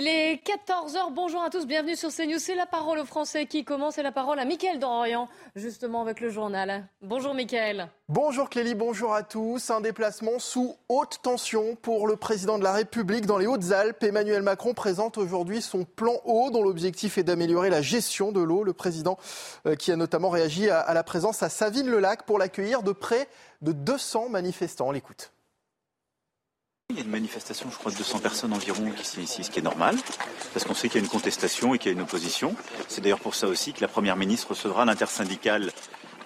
Il est 14h, bonjour à tous, bienvenue sur CNews. C'est la parole aux Français qui commence et la parole à Mickaël Dorian, justement avec le journal. Bonjour Mickaël. Bonjour Clélie, bonjour à tous. Un déplacement sous haute tension pour le président de la République dans les Hautes-Alpes. Emmanuel Macron présente aujourd'hui son plan eau dont l'objectif est d'améliorer la gestion de l'eau. Le président euh, qui a notamment réagi à la présence à Savine-le-Lac pour l'accueillir de près de 200 manifestants. On l'écoute. Il y a une manifestation, je crois, de 200 personnes environ qui ici, ce qui est normal, parce qu'on sait qu'il y a une contestation et qu'il y a une opposition. C'est d'ailleurs pour ça aussi que la Première ministre recevra l'intersyndicale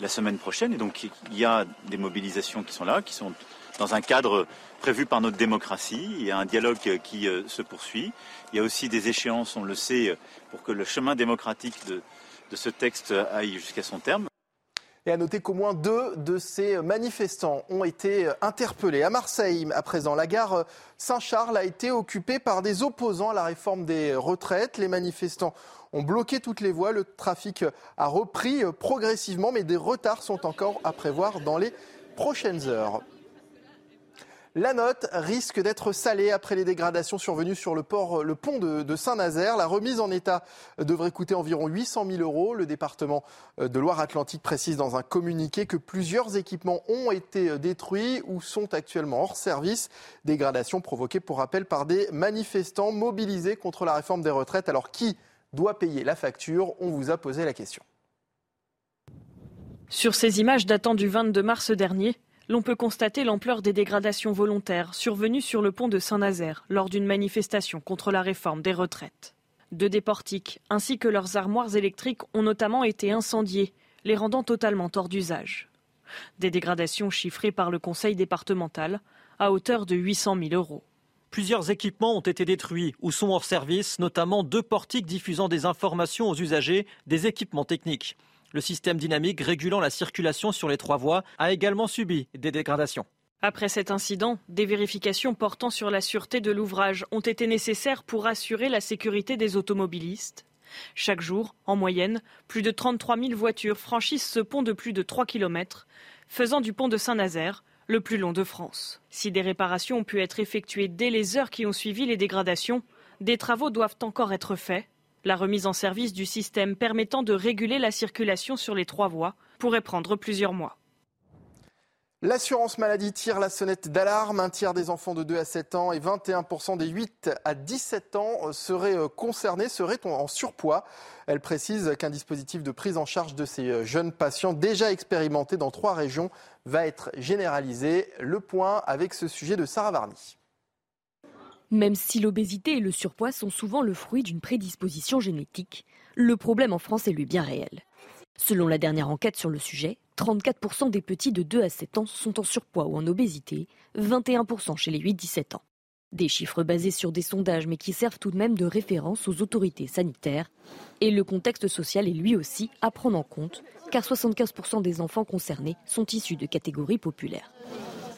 la semaine prochaine. Et donc, il y a des mobilisations qui sont là, qui sont dans un cadre prévu par notre démocratie. Il y a un dialogue qui euh, se poursuit. Il y a aussi des échéances, on le sait, pour que le chemin démocratique de ce texte aille jusqu'à son terme. Et à noter qu'au moins deux de ces manifestants ont été interpellés. À Marseille, à présent, la gare Saint-Charles a été occupée par des opposants à la réforme des retraites. Les manifestants ont bloqué toutes les voies. Le trafic a repris progressivement, mais des retards sont encore à prévoir dans les prochaines heures. La note risque d'être salée après les dégradations survenues sur le, pont de, Saint-Nazaire. La remise en état devrait coûter environ 800 000 euros. Le département de Loire-Atlantique précise dans un communiqué que plusieurs équipements ont été détruits ou sont actuellement hors service. Dégradations provoquées, pour rappel, par des manifestants mobilisés contre la réforme des retraites. Alors qui doit payer la facture? On vous a posé la question. Sur ces images datant du 22 mars dernier, l'on peut constater l'ampleur des dégradations volontaires survenues sur le pont de Saint-Nazaire lors d'une manifestation contre la réforme des retraites. Deux des portiques ainsi que leurs armoires électriques ont notamment été incendiées, les rendant totalement hors d'usage. Des dégradations chiffrées par le conseil départemental à hauteur de 800 000 euros. Plusieurs équipements ont été détruits ou sont hors service, notamment deux portiques diffusant des informations aux usagers des équipements techniques. Le système dynamique régulant la circulation sur les trois voies a également subi des dégradations. Après cet incident, des vérifications portant sur la sûreté de l'ouvrage ont été nécessaires pour assurer la sécurité des automobilistes. Chaque jour, en moyenne, plus de 33 000 voitures franchissent ce pont de plus de 3 km, faisant du pont de Saint-Nazaire le plus long de France. Si des réparations ont pu être effectuées dès les heures qui ont suivi les dégradations, des travaux doivent encore être faits la remise en service du système permettant de réguler la circulation sur les trois voies pourrait prendre plusieurs mois. L'assurance maladie tire la sonnette d'alarme. Un tiers des enfants de 2 à 7 ans et 21% des 8 à 17 ans seraient euh, concernés, seraient en surpoids. Elle précise qu'un dispositif de prise en charge de ces euh, jeunes patients déjà expérimenté dans trois régions va être généralisé. Le point avec ce sujet de Sarah Varny. Même si l'obésité et le surpoids sont souvent le fruit d'une prédisposition génétique, le problème en France est lui bien réel. Selon la dernière enquête sur le sujet, 34% des petits de 2 à 7 ans sont en surpoids ou en obésité, 21% chez les 8-17 ans. Des chiffres basés sur des sondages mais qui servent tout de même de référence aux autorités sanitaires. Et le contexte social est lui aussi à prendre en compte, car 75% des enfants concernés sont issus de catégories populaires.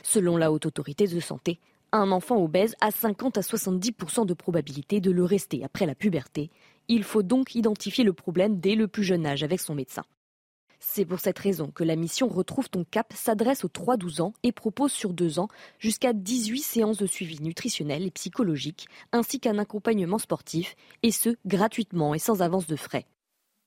Selon la Haute Autorité de Santé, un enfant obèse a 50 à 70% de probabilité de le rester après la puberté. Il faut donc identifier le problème dès le plus jeune âge avec son médecin. C'est pour cette raison que la mission Retrouve ton cap s'adresse aux 3-12 ans et propose sur deux ans jusqu'à 18 séances de suivi nutritionnel et psychologique, ainsi qu'un accompagnement sportif, et ce, gratuitement et sans avance de frais.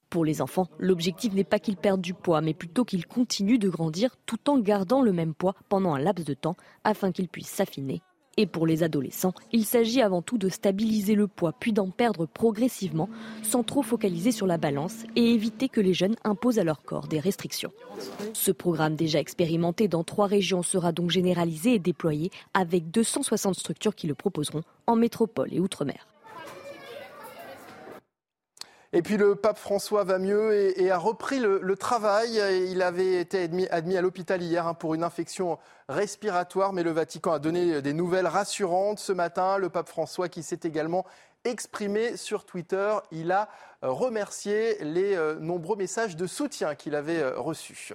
Pour les enfants, l'objectif n'est pas qu'ils perdent du poids, mais plutôt qu'ils continuent de grandir tout en gardant le même poids pendant un laps de temps afin qu'ils puissent s'affiner et pour les adolescents, il s'agit avant tout de stabiliser le poids puis d'en perdre progressivement sans trop focaliser sur la balance et éviter que les jeunes imposent à leur corps des restrictions. Ce programme déjà expérimenté dans trois régions sera donc généralisé et déployé avec 260 structures qui le proposeront en métropole et outre-mer. Et puis le pape François va mieux et, a repris le, travail. Il avait été admis, à l'hôpital hier hein, pour une infection respiratoire, mais le Vatican a donné des nouvelles rassurantes ce matin. Le pape François qui s'est également exprimé sur Twitter, il a remercié les euh, nombreux messages de soutien qu'il avait euh, reçus.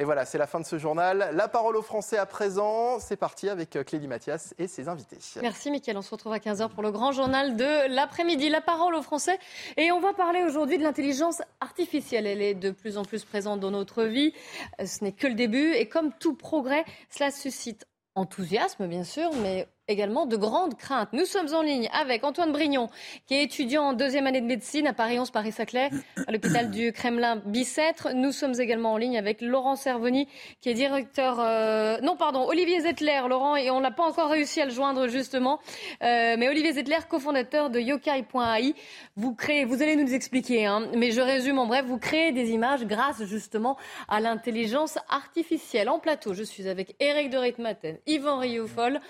Et voilà, c'est la fin de ce journal. La parole aux Français à présent. C'est parti avec euh, Clélie Mathias et ses invités. Merci Mickaël. On se retrouve à 15h pour le grand journal de l'après-midi. La parole aux Français. Et on va parler aujourd'hui de l'intelligence artificielle. Elle est de plus en plus présente dans notre vie. Euh, ce n'est que le début. Et comme tout progrès, cela suscite enthousiasme, bien sûr, mais également de grandes craintes. Nous sommes en ligne avec Antoine Brignon, qui est étudiant en deuxième année de médecine à Paris 11, Paris-Saclay, à l'hôpital du Kremlin-Bicêtre. Nous sommes également en ligne avec Laurent Servoni, qui est directeur... Euh, non, pardon, Olivier Zettler, Laurent, et on n'a pas encore réussi à le joindre justement. Euh, mais Olivier Zettler, cofondateur de yokai.ai. Vous créez, vous allez nous expliquer, hein, mais je résume en bref, vous créez des images grâce justement à l'intelligence artificielle. En plateau, je suis avec Eric de Ritmaten, Yvan Rioufol,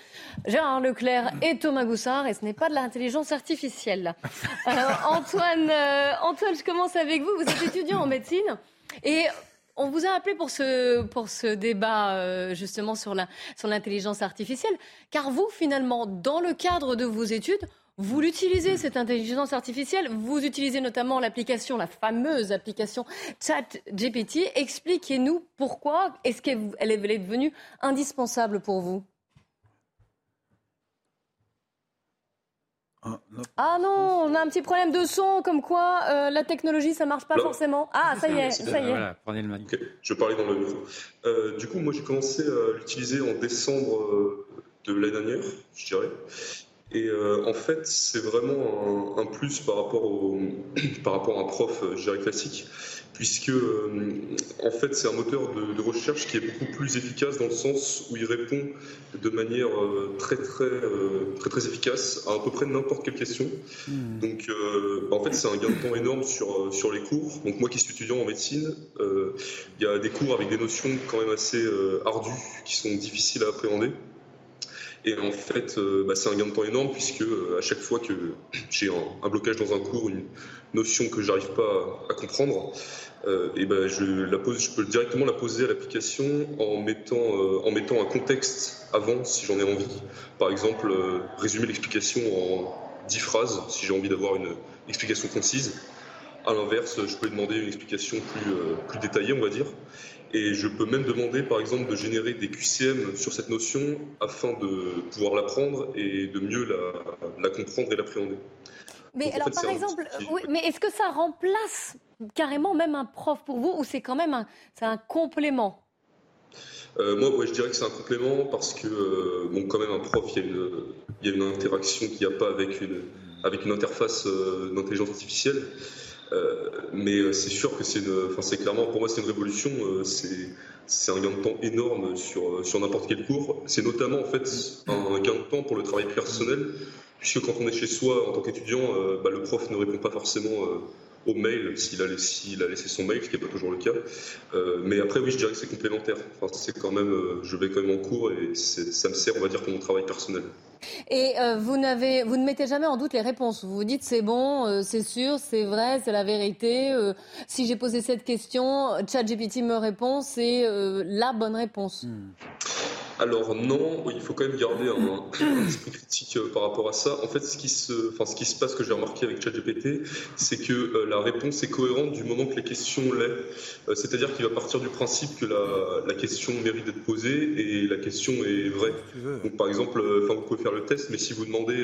Gérard Leclerc et Thomas Goussard, et ce n'est pas de l'intelligence artificielle. Antoine, euh, Antoine, je commence avec vous. Vous êtes étudiant en médecine et on vous a appelé pour ce, pour ce débat euh, justement sur l'intelligence sur artificielle, car vous, finalement, dans le cadre de vos études, vous l'utilisez, cette intelligence artificielle. Vous utilisez notamment l'application, la fameuse application ChatGPT. Expliquez-nous pourquoi est-ce qu'elle est devenue indispensable pour vous ah, ah non, on a un petit problème de son, comme quoi euh, la technologie, ça marche pas forcément. Ah, ça y est, ça y est. Voilà, prenez le je parlais dans le micro. Euh, du coup, moi, j'ai commencé à l'utiliser en décembre euh, de l'année dernière, je dirais. Et euh, en fait, c'est vraiment un, plus par rapport, au, par rapport à un prof, euh, je dirais, classique, puisque euh, en fait, c'est un moteur de, recherche qui est beaucoup plus efficace dans le sens où il répond de manière très, très, très, très efficace à à peu près n'importe quelle question. Hmm. Donc, bah, en fait, c'est un gain de temps énorme sur, sur les cours. Donc, moi qui suis étudiant en médecine, il y a des cours avec des notions quand même assez ardues, qui sont difficiles à appréhender. Et en fait, euh, bah, c'est un gain de temps énorme puisque euh, à chaque fois que j'ai un, blocage dans un cours, une notion que j'arrive pas à, comprendre, euh, et ben je, peux directement la poser à l'application en mettant, en mettant un contexte avant si j'en ai envie. Par exemple, résumer l'explication en 10 phrases si j'ai envie d'avoir une explication concise. À l'inverse, je peux demander une explication plus, plus détaillée, on va dire. Et je peux même demander, par exemple, de générer des QCM sur cette notion afin de pouvoir l'apprendre et de mieux la, comprendre et l'appréhender. Mais alors, par exemple, mais est-ce que ça remplace carrément même un prof pour vous ou c'est quand même un, un complément? Euh, moi, ouais, je dirais que c'est un complément parce que, euh, bon, quand même, un prof, il y a une, il y a une interaction qu'il n'y a pas avec une, avec une interface euh, d'intelligence artificielle. Euh, mais euh, c'est sûr que c'est c'est clairement pour moi c'est une révolution. Euh, c'est c'est un gain de temps énorme sur sur n'importe quel cours. C'est notamment en fait un gain de temps pour le travail personnel, puisque quand on est chez soi en tant qu'étudiant, bah, le prof ne répond pas forcément au mail s'il a, a, laissé son mail, ce qui n'est pas toujours le cas. mais après, oui, je dirais que c'est complémentaire. Enfin, c'est quand même, je vais quand même en cours et ça me sert, on va dire, pour mon travail personnel. Et euh, vous, n'avez, vous ne mettez jamais en doute les réponses. Vous vous dites c'est bon, euh, c'est sûr, c'est vrai, c'est la vérité. Euh, si j'ai posé cette question, ChatGPT me répond, c'est la bonne réponse. Hmm. Alors non, il faut quand même garder un, esprit critique euh, par rapport à ça. En fait, ce qui se, enfin, ce qui se passe, que j'ai remarqué avec ChatGPT, c'est que euh, la réponse est cohérente du moment que la question l'est. Euh, c'est-à-dire qu'il va partir du principe que la, question mérite d'être posée et la question est vraie. Donc par exemple, enfin, vous pouvez faire le test, mais si vous demandez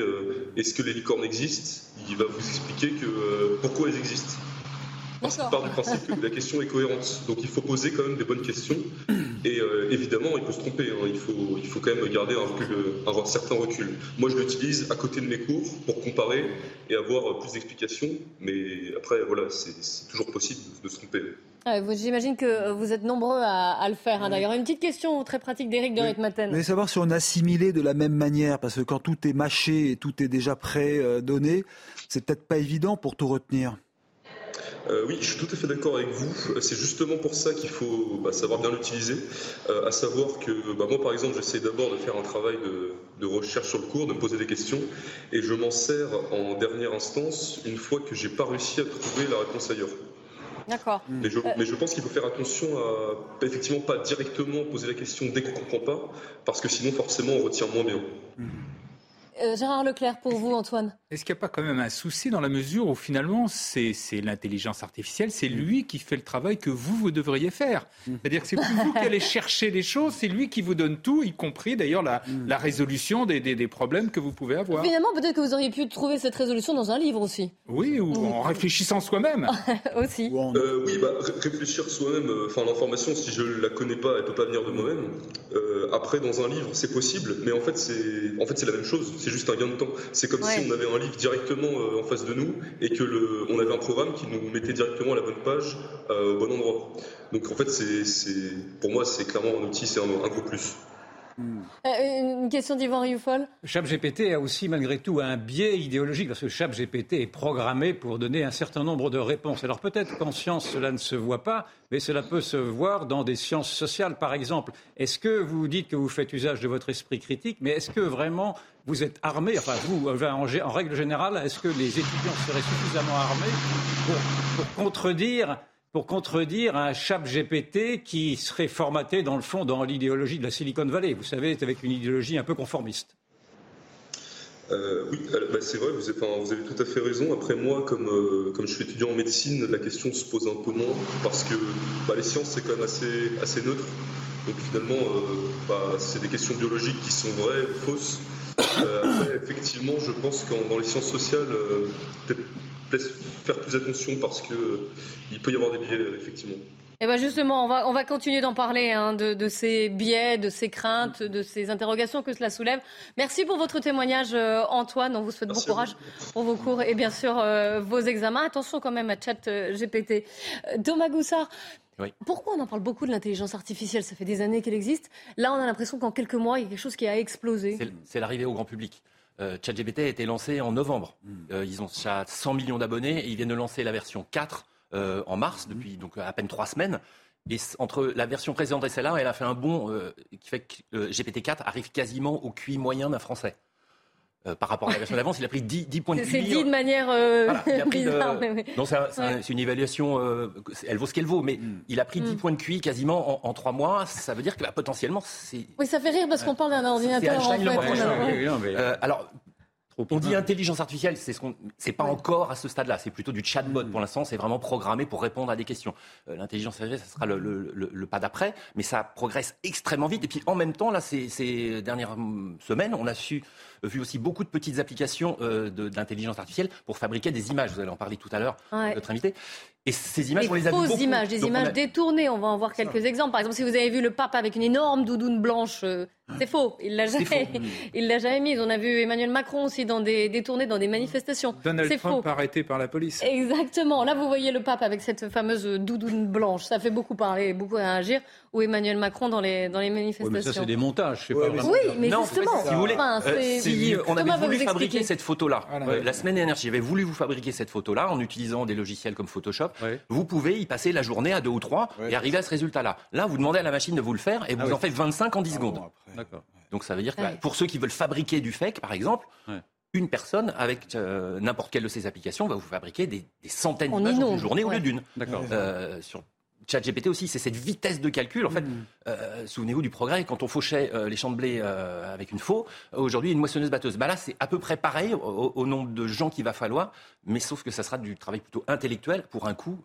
est-ce que les licornes existent, il va vous expliquer que pourquoi elles existent. Parce qu'il part du principe que la question est cohérente. Donc il faut poser quand même des bonnes questions. Et euh, évidemment, il peut se tromper. Hein. Il, faut, il faut quand même garder un, recul, un, certain recul. Moi, je l'utilise à côté de mes cours pour comparer et avoir plus d'explications. Mais après, voilà, c'est toujours possible de se tromper. J'imagine que vous êtes nombreux à, le faire. Hein. D'ailleurs, une petite question très pratique d'Éric de Ritmaten. Mais savoir si on assimilait de la même manière, parce que quand tout est mâché et tout est déjà prêt, euh, donné, c'est peut-être pas évident pour tout retenir. Euh, oui, je suis tout à fait d'accord avec vous. C'est justement pour ça qu'il faut bah, savoir bien l'utiliser. Euh, à savoir que bah, moi, par exemple, j'essaie d'abord de faire un travail de, recherche sur le cours, de me poser des questions, et je m'en sers en dernière instance une fois que j'ai pas réussi à trouver la réponse ailleurs. D'accord. Mais, je, pense qu'il faut faire attention à effectivement pas directement poser la question dès qu'on comprend pas, parce que sinon forcément on retient moins bien. Euh, Gérard Leclerc, pour vous, Antoine. Est-ce qu'il n'y a pas quand même un souci dans la mesure où finalement c'est l'intelligence artificielle, c'est lui qui fait le travail que vous, vous devriez faire mm. C'est-à-dire que c'est plus vous qui allez chercher les choses, c'est lui qui vous donne tout, y compris d'ailleurs la, mm. résolution des, problèmes que vous pouvez avoir. Finalement, peut-être que vous auriez pu trouver cette résolution dans un livre aussi. Oui, ou en réfléchissant soi-même. aussi. Euh, oui, bah, réfléchir soi-même, euh, enfin l'information, si je ne la connais pas, elle ne peut pas venir de moi-même. Après, dans un livre, c'est possible, mais en fait, c'est en fait, la même chose c'est juste un gain de temps. C'est comme si on avait un livre directement euh, en face de nous et que le, on avait un programme qui nous mettait directement à la bonne page, euh, au bon endroit. Donc en fait, c'est, pour moi, c'est clairement un outil, c'est un, un gros plus. Euh, une question d'Yvan Rioufol. ChatGPT a aussi malgré tout un biais idéologique parce que ChatGPT est programmé pour donner un certain nombre de réponses. Alors peut-être qu'en science cela ne se voit pas, mais cela peut se voir dans des sciences sociales par exemple. Est-ce que vous dites que vous faites usage de votre esprit critique, mais est-ce que vraiment vous êtes armé, enfin vous, en, règle générale, est-ce que les étudiants seraient suffisamment armés pour contredire pour contredire un chat GPT qui serait formaté, dans le fond, dans l'idéologie de la Silicon Valley. Vous savez, avec une idéologie un peu conformiste. Euh, oui, bah, c'est vrai, vous avez, tout à fait raison. Après moi, comme, euh, comme je suis étudiant en médecine, la question se pose un peu moins parce que bah, les sciences, c'est quand même assez, neutre. Donc finalement, euh, bah, c'est des questions biologiques qui sont vraies ou fausses. après, effectivement, je pense que dans les sciences sociales, peut-être faire plus attention parce qu'il euh, peut y avoir des biais, effectivement. Et eh ben justement, on va, on va continuer d'en parler, hein, de, ces biais, de ces craintes, de ces interrogations que cela soulève. Merci pour votre témoignage, euh, Antoine. On vous souhaite bon courage pour vos cours et bien sûr euh, vos examens. Attention quand même à chat GPT. Thomas Goussard, pourquoi on en parle beaucoup de l'intelligence artificielle? Ça fait des années qu'elle existe. Là, on a l'impression qu'en quelques mois, il y a quelque chose qui a explosé. C'est l'arrivée au grand public. Euh, ChatGPT a été lancé en novembre. Hmm. Euh, ils ont 100 millions d'abonnés et ils viennent de lancer la version 4 euh, en mars, hmm. depuis donc à peine trois semaines. Et entre la version précédente et celle-là, elle a fait un bond qui fait que GPT-4 arrive quasiment au QI moyen d'un Français. Euh, par rapport à la version d'avance, il a pris 10, 10 points de QI. C'est dit de manière euh, bizarre. c'est une évaluation, euh, elle vaut ce qu'elle vaut, mais mm. il a pris 10 mm. points de QI quasiment en, en 3 mois. Ça veut dire que bah, potentiellement, c'est. Oui, ça fait rire parce qu'on parle d'un ordinateur. En fait. alors, on dit intelligence artificielle, c'est ce qu'on, c'est pas encore à ce stade-là. C'est plutôt du chatbot pour l'instant. C'est vraiment programmé pour répondre à des questions. Euh, l'intelligence artificielle, ça sera le, pas d'après, mais ça progresse extrêmement vite. Et puis en même temps, là, ces, dernières semaines, on a su vu aussi beaucoup de petites applications euh, d'intelligence artificielle pour fabriquer des images. Vous allez en parler tout à l'heure, notre invité. Et ces images, on les a fausses images, des images détournées. On va en voir quelques exemples. Par exemple, si vous avez vu le pape avec une énorme doudoune blanche, euh, c'est faux. Il l'a jamais, il l'a jamais mise. On a vu Emmanuel Macron aussi dans des détournées dans des manifestations. Donald Trump faux. arrêté par la police. Exactement. Là, vous voyez le pape avec cette fameuse doudoune blanche. Ça fait beaucoup parler, beaucoup réagir. Ou Emmanuel Macron dans les dans les manifestations. mais ça, c'est des montages. Je sais pas oui, mais justement. Si vous voulez, euh, on avait voulu fabriquer cette photo-là. Euh, la semaine dernière, j'avais voulu vous fabriquer cette photo-là en utilisant des logiciels comme Photoshop. Vous pouvez y passer la journée à deux ou trois et arriver à ce résultat-là. Là, vous demandez à la machine de vous le faire et vous ah en faites 25 en 10 secondes. Donc ça veut dire que pour ceux qui veulent fabriquer du fake, par exemple, une personne avec euh, n'importe quelle de ces applications va vous fabriquer des, centaines d'images en une journée au lieu d'une. Euh, sur ChatGPT aussi, c'est cette vitesse de calcul. En fait, mm. euh, souvenez-vous du progrès, quand on fauchait les champs de blé avec une faux, aujourd'hui une moissonneuse-batteuse. Bah là, c'est à peu près pareil au, au, nombre de gens qu'il va falloir, mais sauf que ça sera du travail plutôt intellectuel pour un coût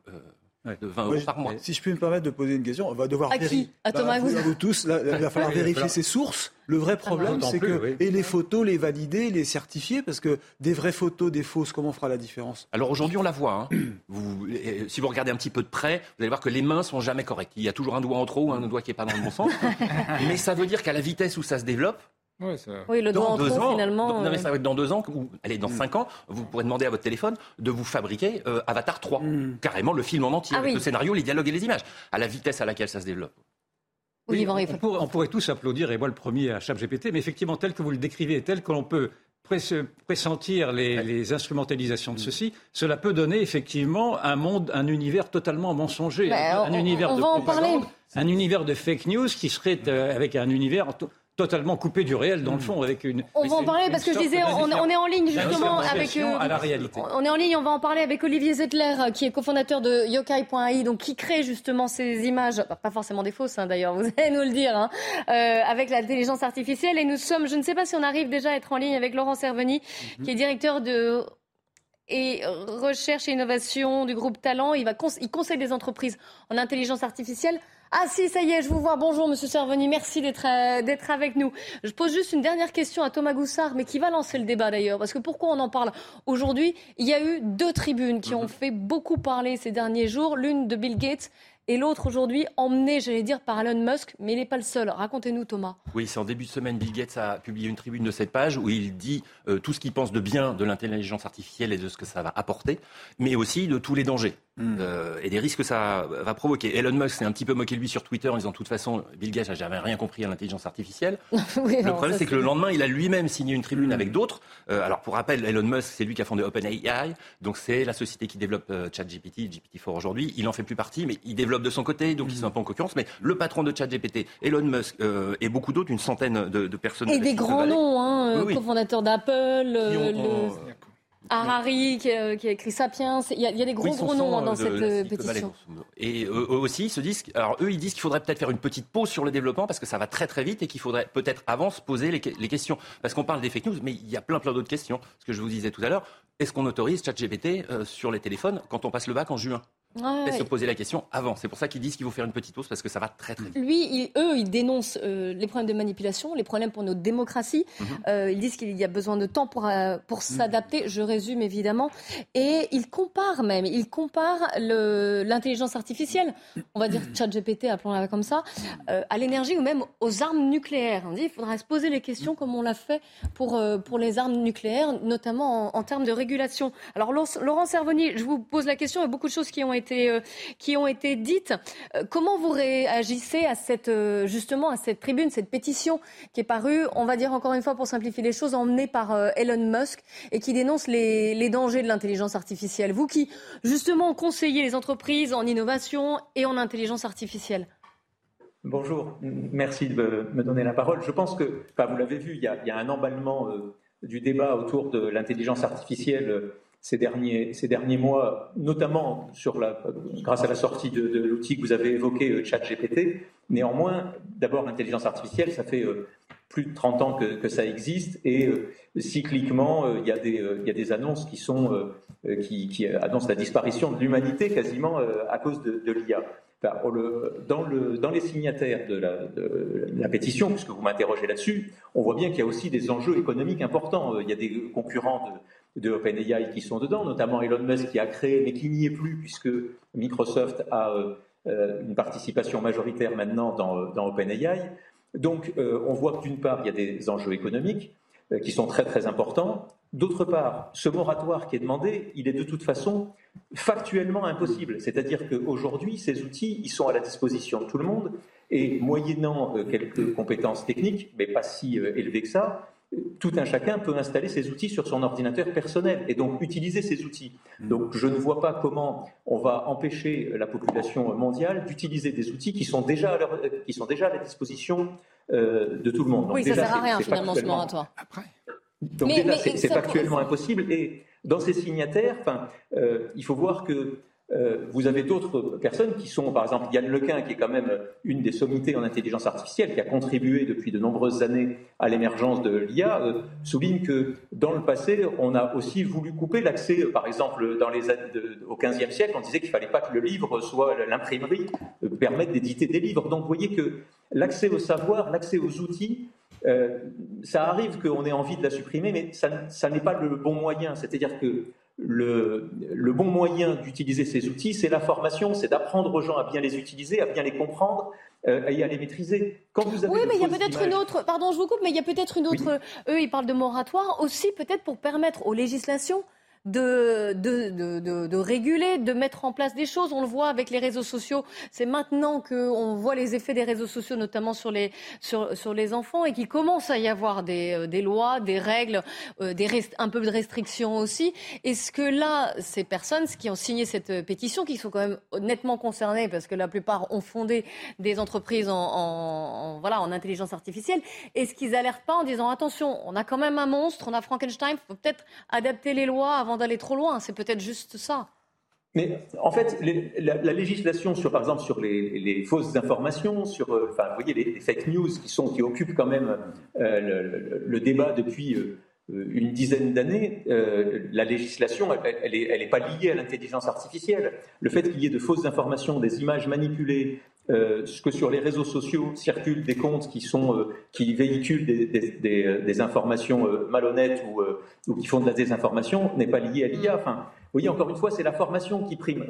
de 20 euros par mois. Si je puis me permettre de poser une question, on va devoir à qui À Thomas bah, vous, tous, là, il va falloir vérifier ses sources. Le vrai problème, c'est que et les photos, les valider, les certifier, parce que des vraies photos, des fausses, comment on fera la différence? Alors aujourd'hui, on la voit. Hein. vous, si vous regardez un petit peu de près, vous allez voir que les mains sont jamais correctes. Il y a toujours un doigt en trop ou un doigt qui est pas dans le bon sens. Mais ça veut dire qu'à la vitesse où ça se développe, oui, le dans deux ans, finalement. non, mais ça va être dans deux ans, ou allez, dans mm. cinq ans, vous pourrez demander à votre téléphone de vous fabriquer euh, Avatar 3. Mm. Carrément le film en entier, ah avec le scénario, les dialogues et les images, à la vitesse à laquelle ça se développe. Oui, on, pourrait, on, pourrait, tous applaudir, et moi le premier à ChatGPT, mais effectivement, tel que vous le décrivez, tel que l'on peut pressentir les, instrumentalisations de ceci, cela peut donner effectivement un monde, un univers totalement mensonger, ben, un, univers de propagande, un univers de fake news qui serait euh, avec un univers totalement coupé du réel dans le fond avec une. On va en parler parce que je disais, on, est en ligne justement avec. Euh, à la réalité. On est en ligne, on va en parler avec Olivier Zettler, euh, qui est cofondateur de Yokai.ai, donc qui crée justement ces images, pas forcément des fausses hein, d'ailleurs, vous allez nous le dire, hein, euh, avec l'intelligence artificielle. Et nous sommes, je ne sais pas si on arrive déjà à être en ligne avec Laurent Serveni, qui est directeur de et recherche et innovation du groupe Talent. Il, va il conseille des entreprises en intelligence artificielle. Ah si, ça y est, je vous vois. Bonjour, Monsieur Serveni. Merci d'être euh, d'être avec nous. Je pose juste une dernière question à Thomas Goussard, mais qui va lancer le débat d'ailleurs. Parce que pourquoi on en parle aujourd'hui? Il y a eu deux tribunes qui ont mhm. fait beaucoup parler ces derniers jours. L'une de Bill Gates et l'autre aujourd'hui emmené, j'allais dire, par Elon Musk, mais il n'est pas le seul. Racontez-nous, Thomas. Oui, c'est en début de semaine, Bill Gates a publié une tribune de cette page où il dit euh, tout ce qu'il pense de bien de l'intelligence artificielle et de ce que ça va apporter, mais aussi de tous les dangers. Hmm. Euh, et des risques que ça va provoquer. Elon Musk s'est un petit peu moqué lui sur Twitter en disant de toute façon, Bill Gates n'a jamais rien compris à l'intelligence artificielle. le problème, c'est que le lendemain, il a lui-même signé une tribune hmm. avec d'autres. Euh, alors, pour rappel, Elon Musk, c'est lui qui a fondé OpenAI, donc c'est la société qui développe ChatGPT, GPT-4 aujourd'hui. Il n'en fait plus partie, mais il développe de son côté, donc ils sont un peu en concurrence. Mais le patron de ChatGPT, Elon Musk euh, et beaucoup d'autres, une centaine de, personnes. Et des grands noms, hein, cofondateurs d'Apple. Harari qui, a écrit Sapiens, il y, a, des gros gros noms dans cette euh, pétition. Et eux, aussi, ils se disent, alors eux, ils disent qu'il faudrait peut-être faire une petite pause sur le développement parce que ça va très très vite et qu'il faudrait peut-être avant se poser les, questions. Parce qu'on parle des fake news, mais il y a plein plein d'autres questions. Ce que je vous disais tout à l'heure, est-ce qu'on autorise ChatGPT euh, sur les téléphones quand on passe le bac en juin? Ouais, se poser la question avant. C'est pour ça qu'ils disent qu'il faut faire une petite pause parce que ça va très très vite. Lui, eux, ils dénoncent euh, les problèmes de manipulation, les problèmes pour notre démocratie. Mhm. Euh, ils disent qu'il y a besoin de temps pour, euh, pour mhm. s'adapter. Je résume évidemment. Et ils comparent même, ils comparent l'intelligence artificielle, on va dire ChatGPT, appelons-la comme ça, à l'énergie ou même aux armes nucléaires. On dit qu'il faudrait se poser les questions comme on l'a fait pour, pour les armes nucléaires, notamment en, en, termes de régulation. Alors Laurent Servoni, je vous pose la question, il y a beaucoup de choses qui ont été euh, qui ont été dites. Euh, comment vous réagissez à cette, euh, justement à cette tribune, cette pétition qui est parue, on va dire encore une fois pour simplifier les choses, emmenée par Elon Musk et qui dénonce les, dangers de l'intelligence artificielle? Vous qui, justement, conseillez les entreprises en innovation et en intelligence artificielle Bonjour, merci de me donner la parole. Je pense que, vous l'avez vu, il y a un emballement du débat autour de l'intelligence artificielle ces derniers, ces derniers mois, notamment sur la, grâce à la sortie de, l'outil que vous avez évoqué, euh, ChatGPT. Néanmoins, d'abord, l'intelligence artificielle, ça fait euh, plus de 30 ans que, ça existe et euh, cycliquement, il, y a des, y a des annonces qui, sont, qui, qui annoncent la disparition de l'humanité quasiment à cause de, l'IA. dans, le, dans, les signataires de la, de la pétition, puisque vous m'interrogez là-dessus, on voit bien qu'il y a aussi des enjeux économiques importants. Il y a des concurrents de, OpenAI qui sont dedans, notamment Elon Musk qui a créé, mais qui n'y est plus puisque Microsoft a euh, euh, une participation majoritaire maintenant dans, euh, dans OpenAI. Donc on voit que d'une part, il y a des enjeux économiques qui sont très très importants. D'autre part, ce moratoire qui est demandé, il est de toute façon factuellement impossible. C'est-à-dire qu'aujourd'hui, ces outils, ils sont à la disposition de tout le monde et moyennant quelques compétences techniques, mais pas si élevées que ça, tout un chacun peut installer ses outils sur son ordinateur personnel et donc utiliser ces outils. Mm. Donc je ne vois pas comment on va empêcher la population mondiale d'utiliser des outils qui sont déjà à, qui sont déjà à la disposition euh, de tout le monde. oui, ça ne sert à rien finalement ce moratoire. Après. Donc déjà, c'est factuellement impossible. Et dans ces signataires, enfin, euh, il faut voir que euh, vous avez d'autres personnes qui sont, par exemple, Yann Lequin, qui est quand même une des sommités en intelligence artificielle, qui a contribué depuis de nombreuses années à l'émergence de l'IA, euh, souligne que dans le passé, on a aussi voulu couper l'accès, par exemple, dans les au XVe siècle, on disait qu'il ne fallait pas que le livre soit l'imprimerie euh, permette d'éditer des livres. Donc vous voyez que l'accès au savoir, l'accès aux outils, ça arrive qu'on ait envie de la supprimer, mais ça, ça n'est pas le bon moyen. C'est-à-dire que le, bon moyen d'utiliser ces outils, c'est la formation, c'est d'apprendre aux gens à bien les utiliser, à bien les comprendre euh, et à les maîtriser. Quand vous avez oui, mais il y a peut-être une autre, pardon, je vous coupe, mais il y a peut-être une autre, eux, ils parlent de moratoire aussi, peut-être pour permettre aux législations de, réguler, de mettre en place des choses. On le voit avec les réseaux sociaux. C'est maintenant qu'on voit les effets des réseaux sociaux, notamment sur les, sur, les enfants, et qu'il commence à y avoir des, euh, des lois, des règles, euh, des un peu de restrictions aussi. Est-ce que là, ces personnes qui ont signé cette pétition, qui sont quand même nettement concernées, parce que la plupart ont fondé des entreprises en, en voilà, en intelligence artificielle, est-ce qu'ils alertent pas en disant attention, on a quand même un monstre, on a Frankenstein, il faut peut-être adapter les lois avant d'aller trop loin. C'est peut-être juste ça. Mais en fait, la, législation sur, par exemple, sur les, fausses informations, sur, euh, enfin, vous voyez, les, fake news qui sont, qui occupent quand même euh, le, débat depuis euh, une dizaine d'années, la législation, elle n'est pas liée à l'intelligence artificielle. Le fait qu'il y ait de fausses informations, des images manipulées, euh, que sur les réseaux sociaux circulent des comptes qui, sont, euh, qui véhiculent des, des, des, informations euh, malhonnêtes ou, ou, qui font de la désinformation n'est pas lié à l'IA. Enfin, vous voyez, encore une fois, c'est la formation qui prime.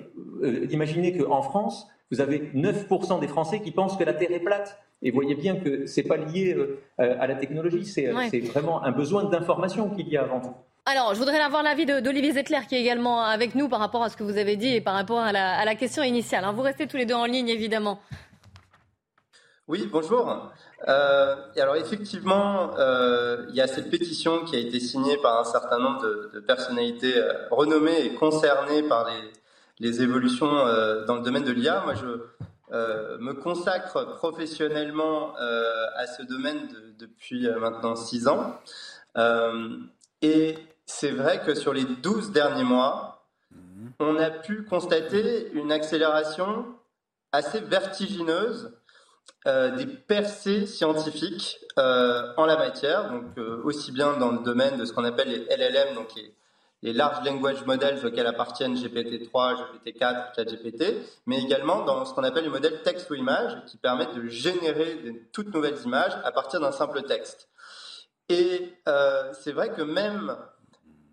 imaginez qu'en France, vous avez 9% des Français qui pensent que la Terre est plate. Et vous voyez bien que ce n'est pas lié à la technologie, c'est vraiment un besoin d'information qu'il y a avant tout. Alors, je voudrais avoir l'avis d'Olivier Zettler qui est également avec nous par rapport à ce que vous avez dit et par rapport à la, question initiale. Hein. Vous restez tous les deux en ligne, évidemment. Oui, bonjour. Euh, alors effectivement, euh, il y a cette pétition qui a été signée par un certain nombre de, personnalités euh, renommées et concernées par les, évolutions dans le domaine de l'IA. Moi, je me consacre professionnellement à ce domaine depuis maintenant six ans. et c'est vrai que sur les 12 derniers mois, on a pu constater une accélération assez vertigineuse euh, des percées scientifiques euh, en la matière, donc euh, aussi bien dans le domaine de ce qu'on appelle les LLM, donc les, large language models auxquels appartiennent GPT-3, GPT-4, ChatGPT, mais également dans ce qu'on appelle les modèles texte ou image, qui permettent de générer de toutes nouvelles images à partir d'un simple texte. Et c'est vrai que même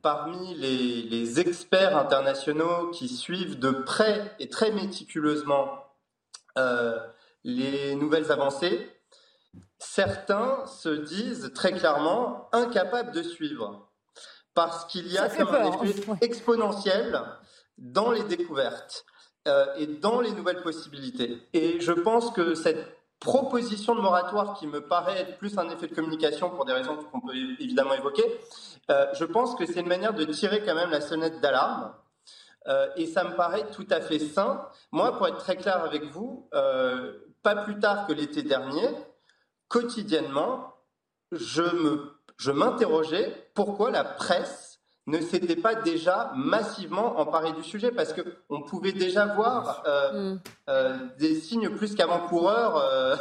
parmi les, experts internationaux qui suivent de près et très méticuleusement euh, les nouvelles avancées, certains se disent très clairement incapables de suivre. Parce qu'il y a comme un effet exponentiel dans les découvertes euh, et dans les nouvelles possibilités. Et je pense que cette proposition de moratoire qui me paraît être plus un effet de communication pour des raisons qu'on peut évidemment évoquer, euh, je pense que c'est une manière de tirer quand même la sonnette d'alarme. Euh, et ça me paraît tout à fait sain. Moi, pour être très clair avec vous, euh, pas plus tard que l'été dernier, quotidiennement, je me, je m'interrogeais pourquoi la presse ne s'était pas déjà massivement emparé du sujet parce que on pouvait déjà voir euh, mm. euh, des signes plus qu'avant-coureurs euh,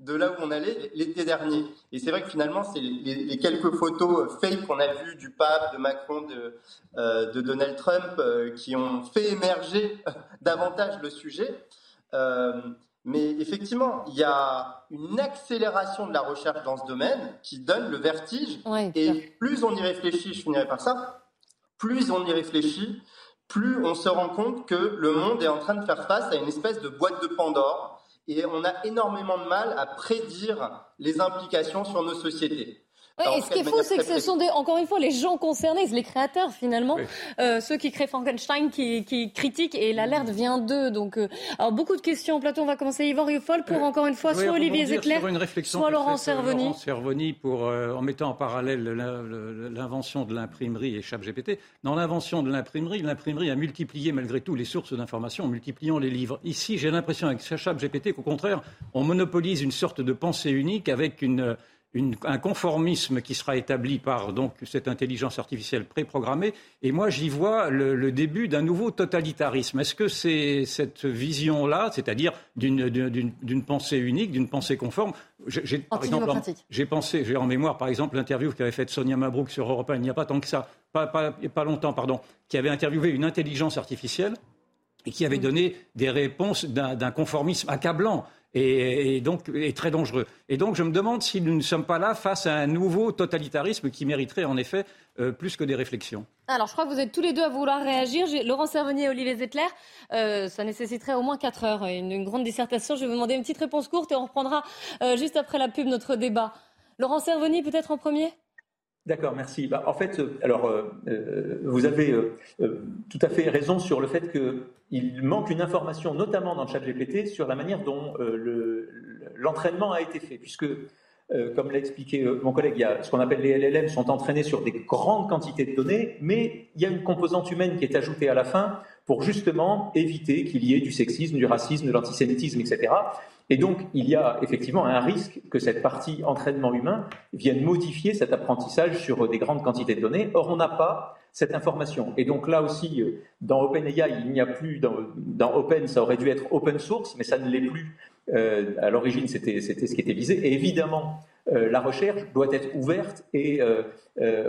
de là où on allait l'été dernier. Et c'est vrai que finalement, c'est les, quelques photos fake qu'on a vues du pape, de Macron, de, de Donald Trump qui ont fait émerger davantage le sujet. mais effectivement, il y a une accélération de la recherche dans ce domaine qui donne le vertige. et plus on y réfléchit, je finirai par ça, plus on y réfléchit, plus on se rend compte que le monde est en train de faire face à une espèce de boîte de Pandore et on a énormément de mal à prédire les implications sur nos sociétés et ce qui est fou, c'est que ce sont des, encore une fois les gens concernés, les créateurs finalement, euh, ceux qui créent Frankenstein, qui, qui critiquent, et l'alerte vient d'eux. Donc, euh, alors beaucoup de questions. Plateau, on va commencer. Yvan Riofol pour encore une fois, soit Olivier Zecler, soit Laurent Servoni. Laurent Servoni pour, euh, en mettant en parallèle l'invention de l'imprimerie et ChatGPT. Dans l'invention de l'imprimerie, l'imprimerie a multiplié malgré tout les sources d'information en multipliant les livres. Ici, j'ai l'impression avec ChatGPT qu'au contraire, on monopolise une sorte de pensée unique avec une un conformisme qui sera établi par donc cette intelligence artificielle préprogrammée. Et moi, j'y vois le, début d'un nouveau totalitarisme. Est-ce que c'est cette vision-là, c'est-à-dire d'une pensée unique, d'une pensée conforme? J'ai par exemple, j'ai pensé, j'ai en mémoire par exemple l'interview qu'avait faite Sonia Mabrouk sur Europe 1 il n'y a pas tant que ça, pas, pas, pas longtemps, pardon, qui avait interviewé une intelligence artificielle et qui avait mm. donné des réponses d'un conformisme accablant et, donc est très dangereux. Et donc je me demande si nous ne sommes pas là face à un nouveau totalitarisme qui mériterait en effet euh, plus que des réflexions. Alors je crois que vous êtes tous les deux à vouloir réagir. Laurent Servonier et Olivier Zettler, euh, ça nécessiterait au moins 4 heures, une, une, grande dissertation. Je vais vous demander une petite réponse courte et on reprendra euh, juste après la pub notre débat. Laurent Servonier peut-être en premier? D'accord, merci. Bah, en fait, alors, vous avez tout à fait raison sur le fait qu'il manque une information, notamment dans le chat GPT, sur la manière dont l'entraînement a été fait, puisque euh, comme l'a expliqué euh, mon collègue, il y a ce qu'on appelle les LLM sont entraînés sur des grandes quantités de données, mais il y a une composante humaine qui est ajoutée à la fin pour justement éviter qu'il y ait du sexisme, du racisme, de l'antisémitisme, etc. Et donc, il y a effectivement un risque que cette partie entraînement humain vienne modifier cet apprentissage sur des grandes quantités de données. Or, on n'a pas cette information. Et donc là aussi, euh, dans OpenAI, il n'y a plus, dans, Open, ça aurait dû être open source, mais ça ne l'est plus euh, à l'origine, c'était ce qui était visé. Et évidemment, euh, la recherche doit être ouverte et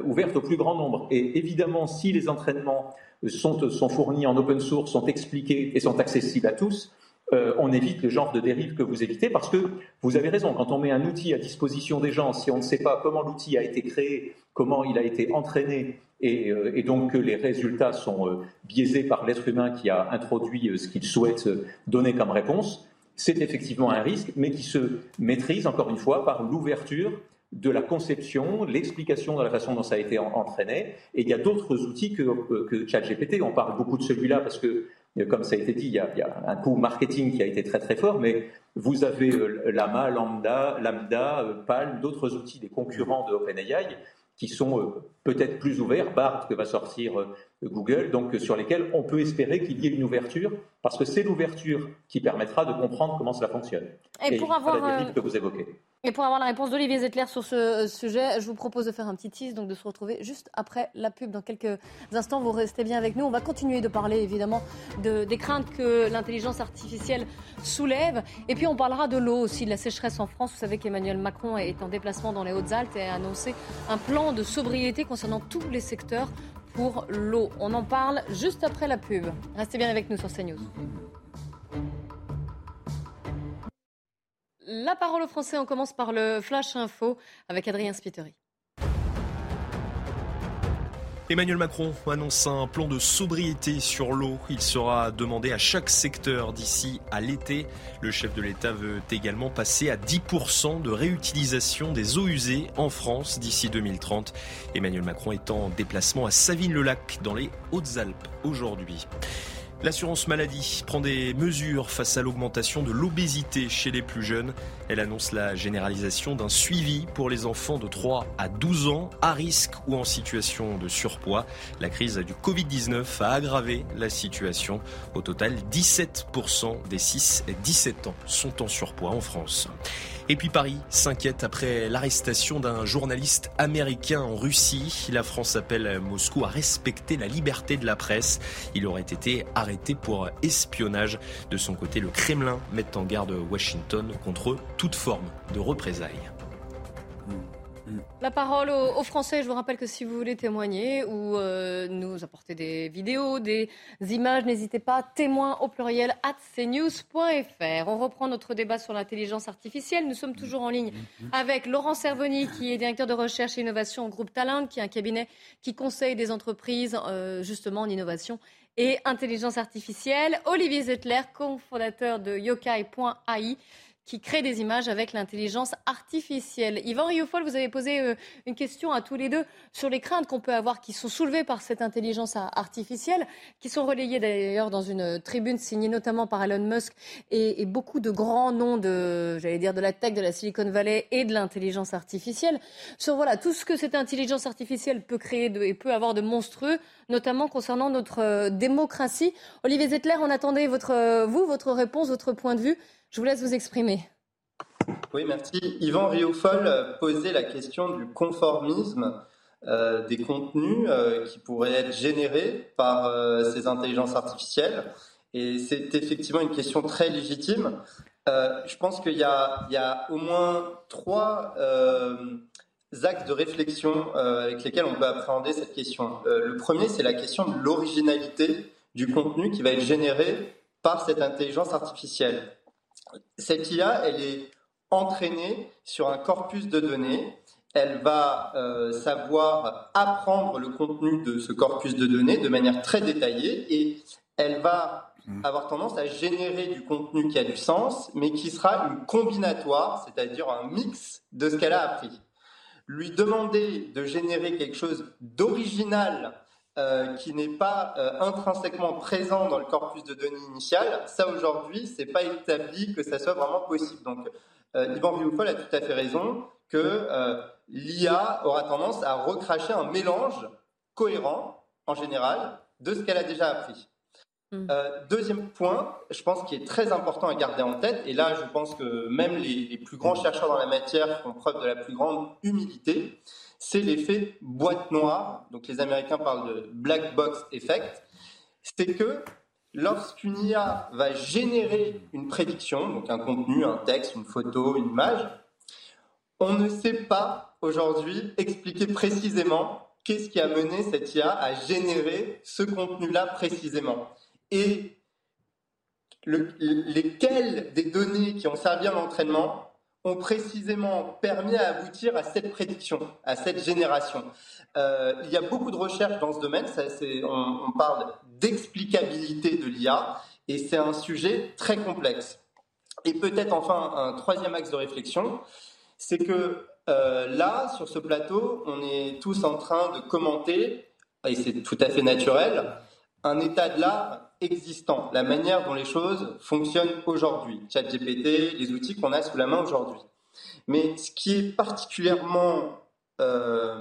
ouverte au plus grand nombre. Et évidemment, si les entraînements sont, fournis en open source, sont expliqués et sont accessibles à tous, on évite le genre de dérive que vous évitez parce que vous avez raison, quand on met un outil à disposition des gens, si on ne sait pas comment l'outil a été créé, comment il a été entraîné, et, et donc que les résultats sont biaisés par l'être humain qui a introduit ce qu'il souhaite donner comme réponse, c'est effectivement un risque, mais qui se maîtrise, encore une fois, par l'ouverture de la conception, l'explication de la façon dont ça a été entraîné. Et il y a d'autres outils que, que ChatGPT. On parle beaucoup de celui-là parce que, comme ça a été dit, il y, a, un coût marketing qui a été très très fort, mais vous avez euh, Lama, Lambda, Lambda, euh, Palm, d'autres outils des concurrents de OpenAI qui sont euh, peut-être plus ouverts, BART que va sortir euh, Google, donc euh, sur lesquels on peut espérer qu'il y ait une ouverture, parce que c'est l'ouverture qui permettra de comprendre comment cela fonctionne. Et, pour avoir la que vous évoquez. Et pour avoir la réponse d'Olivier Zettler sur ce sujet, je vous propose de faire un petit tease, donc de se retrouver juste après la pub dans quelques instants. Vous restez bien avec nous. On va continuer de parler évidemment de, des craintes que l'intelligence artificielle soulève. Et puis on parlera de l'eau aussi, de la sécheresse en France. Vous savez qu'Emmanuel Macron est en déplacement dans les Hautes-Alpes et a annoncé un plan de sobriété concernant tous les secteurs pour l'eau. On en parle juste après la pub. Restez bien avec nous sur CNews. La parole aux Français, on commence par le Flash Info avec Adrien Spiteri. Emmanuel Macron annonce un plan de sobriété sur l'eau. Il sera demandé à chaque secteur d'ici à l'été. Le chef de l'État veut également passer à 10% de réutilisation des eaux usées en France d'ici 2030. Emmanuel Macron est en déplacement à Savine-le-Lac dans les Hautes-Alpes aujourd'hui. L'assurance maladie prend des mesures face à l'augmentation de l'obésité chez les plus jeunes. Elle annonce la généralisation d'un suivi pour les enfants de 3 à 12 ans à risque ou en situation de surpoids. La crise du Covid-19 a aggravé la situation. Au total, 17% des 6 et 17 ans sont en surpoids en France. Et puis Paris s'inquiète après l'arrestation d'un journaliste américain en Russie. La France appelle Moscou à respecter la liberté de la presse. Il aurait été arrêté pour espionnage. De son côté, le Kremlin met en garde Washington contre toute forme de représailles. La parole aux, Français. Je vous rappelle que si vous voulez témoigner ou euh, nous apporter des vidéos, des images, n'hésitez pas. Témoin au pluriel at cnews.fr. On reprend notre débat sur l'intelligence artificielle. Nous sommes toujours en ligne avec Laurent Servoni, qui est directeur de recherche et innovation au groupe Talent, qui est un cabinet qui conseille des entreprises euh, justement en innovation et intelligence artificielle. Olivier Zettler, cofondateur de yokai.ai qui crée des images avec l'intelligence artificielle. Yvan Riofol, vous avez posé euh, une question à tous les deux sur les craintes qu'on peut avoir qui sont soulevées par cette intelligence artificielle, qui sont relayées d'ailleurs dans une tribune signée notamment par Elon Musk et, beaucoup de grands noms de, j'allais dire, de la tech, de la Silicon Valley et de l'intelligence artificielle, sur voilà tout ce que cette intelligence artificielle peut créer et peut avoir de monstrueux, notamment concernant notre euh, démocratie. Olivier Zettler, on attendait votre, euh, vous, votre réponse, votre point de vue je vous laisse vous exprimer. Oui, merci. Yvan Riofol posait la question du conformisme euh, des contenus euh, qui pourraient être générés par euh, ces intelligences artificielles. Et c'est effectivement une question très légitime. je pense qu'il y, y, a au moins trois axes de réflexion avec lesquels on peut appréhender cette question. le premier, c'est la question de l'originalité du contenu qui va être généré par cette intelligence artificielle cette IA, elle est entraînée sur un corpus de données. Elle va euh, savoir apprendre le contenu de ce corpus de données de manière très détaillée et elle va mmh. avoir tendance à générer du contenu qui a du sens, mais qui sera une combinatoire, c'est-à-dire un mix de ce qu'elle a appris. lui demander de générer quelque chose d'original euh, qui n'est pas euh, intrinsèquement présent dans le corpus de données initial, ça aujourd'hui, c'est pas établi que ça soit vraiment possible. Donc, euh, Yvan Vioufol a tout à fait raison que l'IA aura tendance à recracher un mélange cohérent, en général, de ce qu'elle a déjà appris. Mm. deuxième point, je pense qu'il est très important à garder en tête, et là je pense que même les, les plus grands chercheurs dans la matière font preuve de la plus grande humilité, c'est l'effet boîte noire. Donc les Américains parlent de black box effect. C'est que lorsqu'une IA va générer une prédiction, donc un contenu, un texte, une photo, une image, on ne sait pas aujourd'hui expliquer précisément qu'est-ce qui a mené cette IA à générer ce contenu-là précisément. Et lesquelles des données qui ont servi à l'entraînement ont précisément permis à aboutir à cette prédiction, à cette génération. Euh, il y a beaucoup de recherches dans ce domaine, on, parle d'explicabilité de l'IA, et c'est un sujet très complexe. Et peut-être enfin un troisième axe de réflexion, c'est que euh, là, sur ce plateau, on est tous en train de commenter, et c'est tout à fait naturel, un état de l'art existant, la manière dont les choses fonctionnent aujourd'hui, ChatGPT, les outils qu'on a sous la main aujourd'hui. Mais ce qui est particulièrement euh,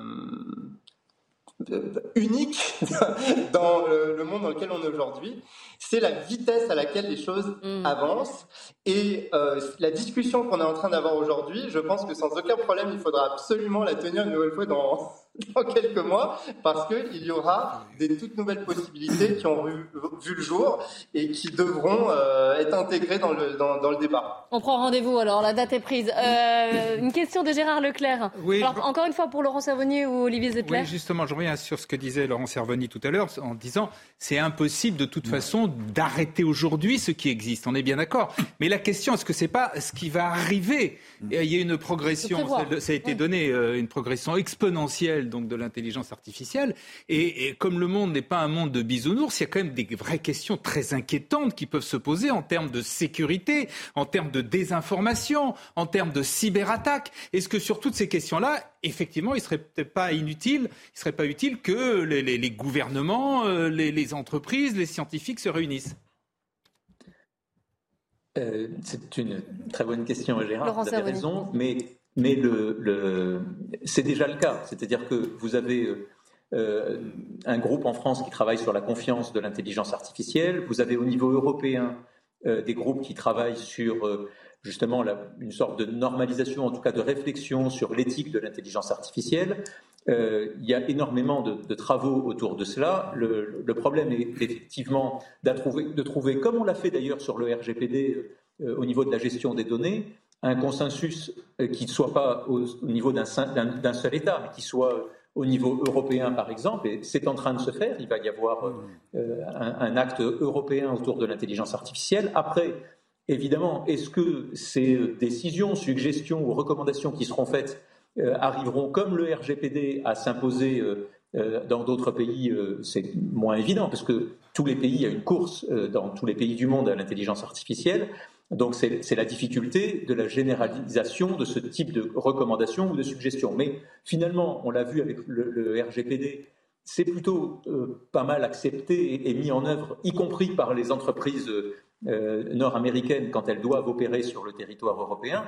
unique dans le monde dans lequel on est aujourd'hui, c'est la vitesse à laquelle les choses mm. avancent. Et euh, la discussion qu'on est en train d'avoir aujourd'hui, je pense que sans aucun problème, il faudra absolument la tenir une nouvelle fois dans, dans quelques mois, parce qu'il y aura des toutes nouvelles possibilités qui ont vu, le jour et qui devront euh, être intégrées dans le, dans, dans, le débat. On prend rendez-vous alors, la date est prise. Euh, une question de Gérard Leclerc. Oui, alors, encore une fois pour Laurent Servoni ou Olivier Zettler. Oui, justement, je reviens sur ce que disait Laurent Servoni tout à l'heure en disant c'est impossible de toute façon d'arrêter aujourd'hui ce qui existe. On est bien d'accord. Mais la question, est-ce que c'est pas ce qui va arriver? Il y a une progression, ça a été donné, euh, une progression exponentielle donc de l'intelligence artificielle. Et, comme le monde n'est pas un monde de bisounours, il y a quand même des vraies questions très inquiétantes qui peuvent se poser en termes de sécurité, en termes de désinformation, en termes de cyberattaque. Est-ce que sur toutes ces questions-là, effectivement, il serait peut-être pas inutile, il serait pas utile que les, gouvernements, euh, les entreprises, les scientifiques se réunissent? Euh, c'est une très bonne question, Gérard. vous avez raison, mais, mais le, c'est déjà le cas. C'est-à-dire que vous avez euh, un groupe en France qui travaille sur la confiance de l'intelligence artificielle. Vous avez au niveau européen euh, des groupes qui travaillent sur justement une sorte de normalisation, en tout cas de réflexion sur l'éthique de l'intelligence artificielle. il y a énormément de, travaux autour de cela. Le, problème est effectivement de trouver, de trouver comme on l'a fait d'ailleurs sur le RGPD euh, au niveau de la gestion des données, un consensus euh, qui ne soit pas au, niveau d'un seul État, mais qui soit au niveau européen, par exemple, et c'est en train de se faire. Il va y avoir euh, un, acte européen autour de l'intelligence artificielle. Après, évidemment, est-ce que ces décisions, suggestions ou recommandations qui seront faites arriveront, comme le RGPD, à s'imposer dans d'autres pays C'est moins évident, parce que tous les pays, il y a une course dans tous les pays du monde à l'intelligence artificielle. Donc c'est la difficulté de la généralisation de ce type de recommandations ou de suggestions. Mais finalement, on l'a vu avec le, RGPD, c'est plutôt euh, pas mal accepté et, mis en œuvre, y compris par les entreprises euh, nord-américaines quand elles doivent opérer sur le territoire européen.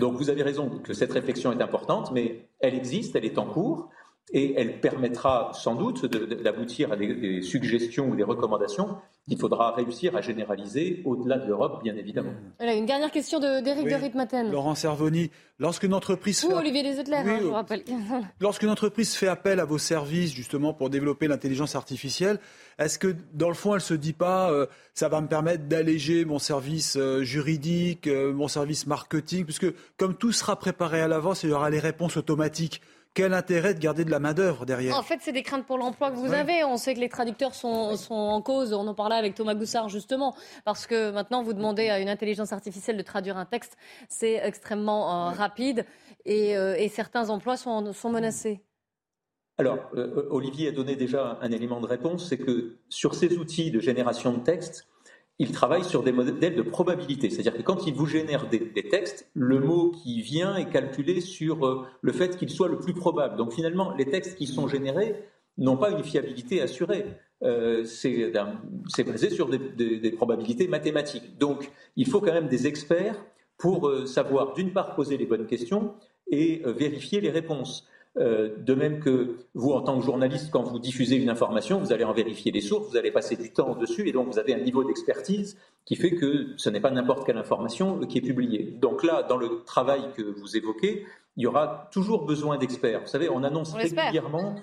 Donc vous avez raison que cette réflexion est importante, mais elle existe, elle est en cours et elle permettra sans doute d'aboutir à des, suggestions ou des recommandations qu'il faudra réussir à généraliser au-delà de l'Europe, bien évidemment. Voilà, une dernière question d'Éric de, de Ritmaten. Laurent Servoni, lorsqu'une entreprise... Ou Olivier Desetler, hein, je vous rappelle. lorsqu'une entreprise fait appel à vos services, justement, pour développer l'intelligence artificielle, est-ce que, dans le fond, elle ne se dit pas, euh, ça va me permettre d'alléger mon service euh, juridique, euh, mon service marketing, puisque comme tout sera préparé à l'avance, il y aura les réponses automatiques quel intérêt de garder de la main-d'œuvre derrière En fait, c'est des craintes pour l'emploi que vous avez. On sait que les traducteurs sont, en cause. On en parlait avec Thomas Goussard, justement, parce que maintenant, vous demandez à une intelligence artificielle de traduire un texte. C'est extrêmement euh, rapide euh, et, certains emplois sont, sont menacés. Alors, euh, Olivier a donné déjà un élément de réponse c'est que sur ces outils de génération de texte, il travaille sur des modèles de probabilité. C'est-à-dire que quand il vous génère des, textes, le mot qui vient est calculé sur euh, le fait qu'il soit le plus probable. Donc finalement, les textes qui sont générés n'ont pas une fiabilité assurée. Euh, c'est basé sur des, probabilités mathématiques. Donc il faut quand même des experts pour euh, savoir, d'une part, poser les bonnes questions et vérifier les réponses. Euh, de même que vous, en tant que journaliste, quand vous diffusez une information, vous allez en vérifier les sources, vous allez passer du temps dessus, et donc vous avez un niveau d'expertise qui fait que ce n'est pas n'importe quelle information qui est publiée. Donc là, dans le travail que vous évoquez, il y aura toujours besoin d'experts. Vous savez, on annonce régulièrement euh,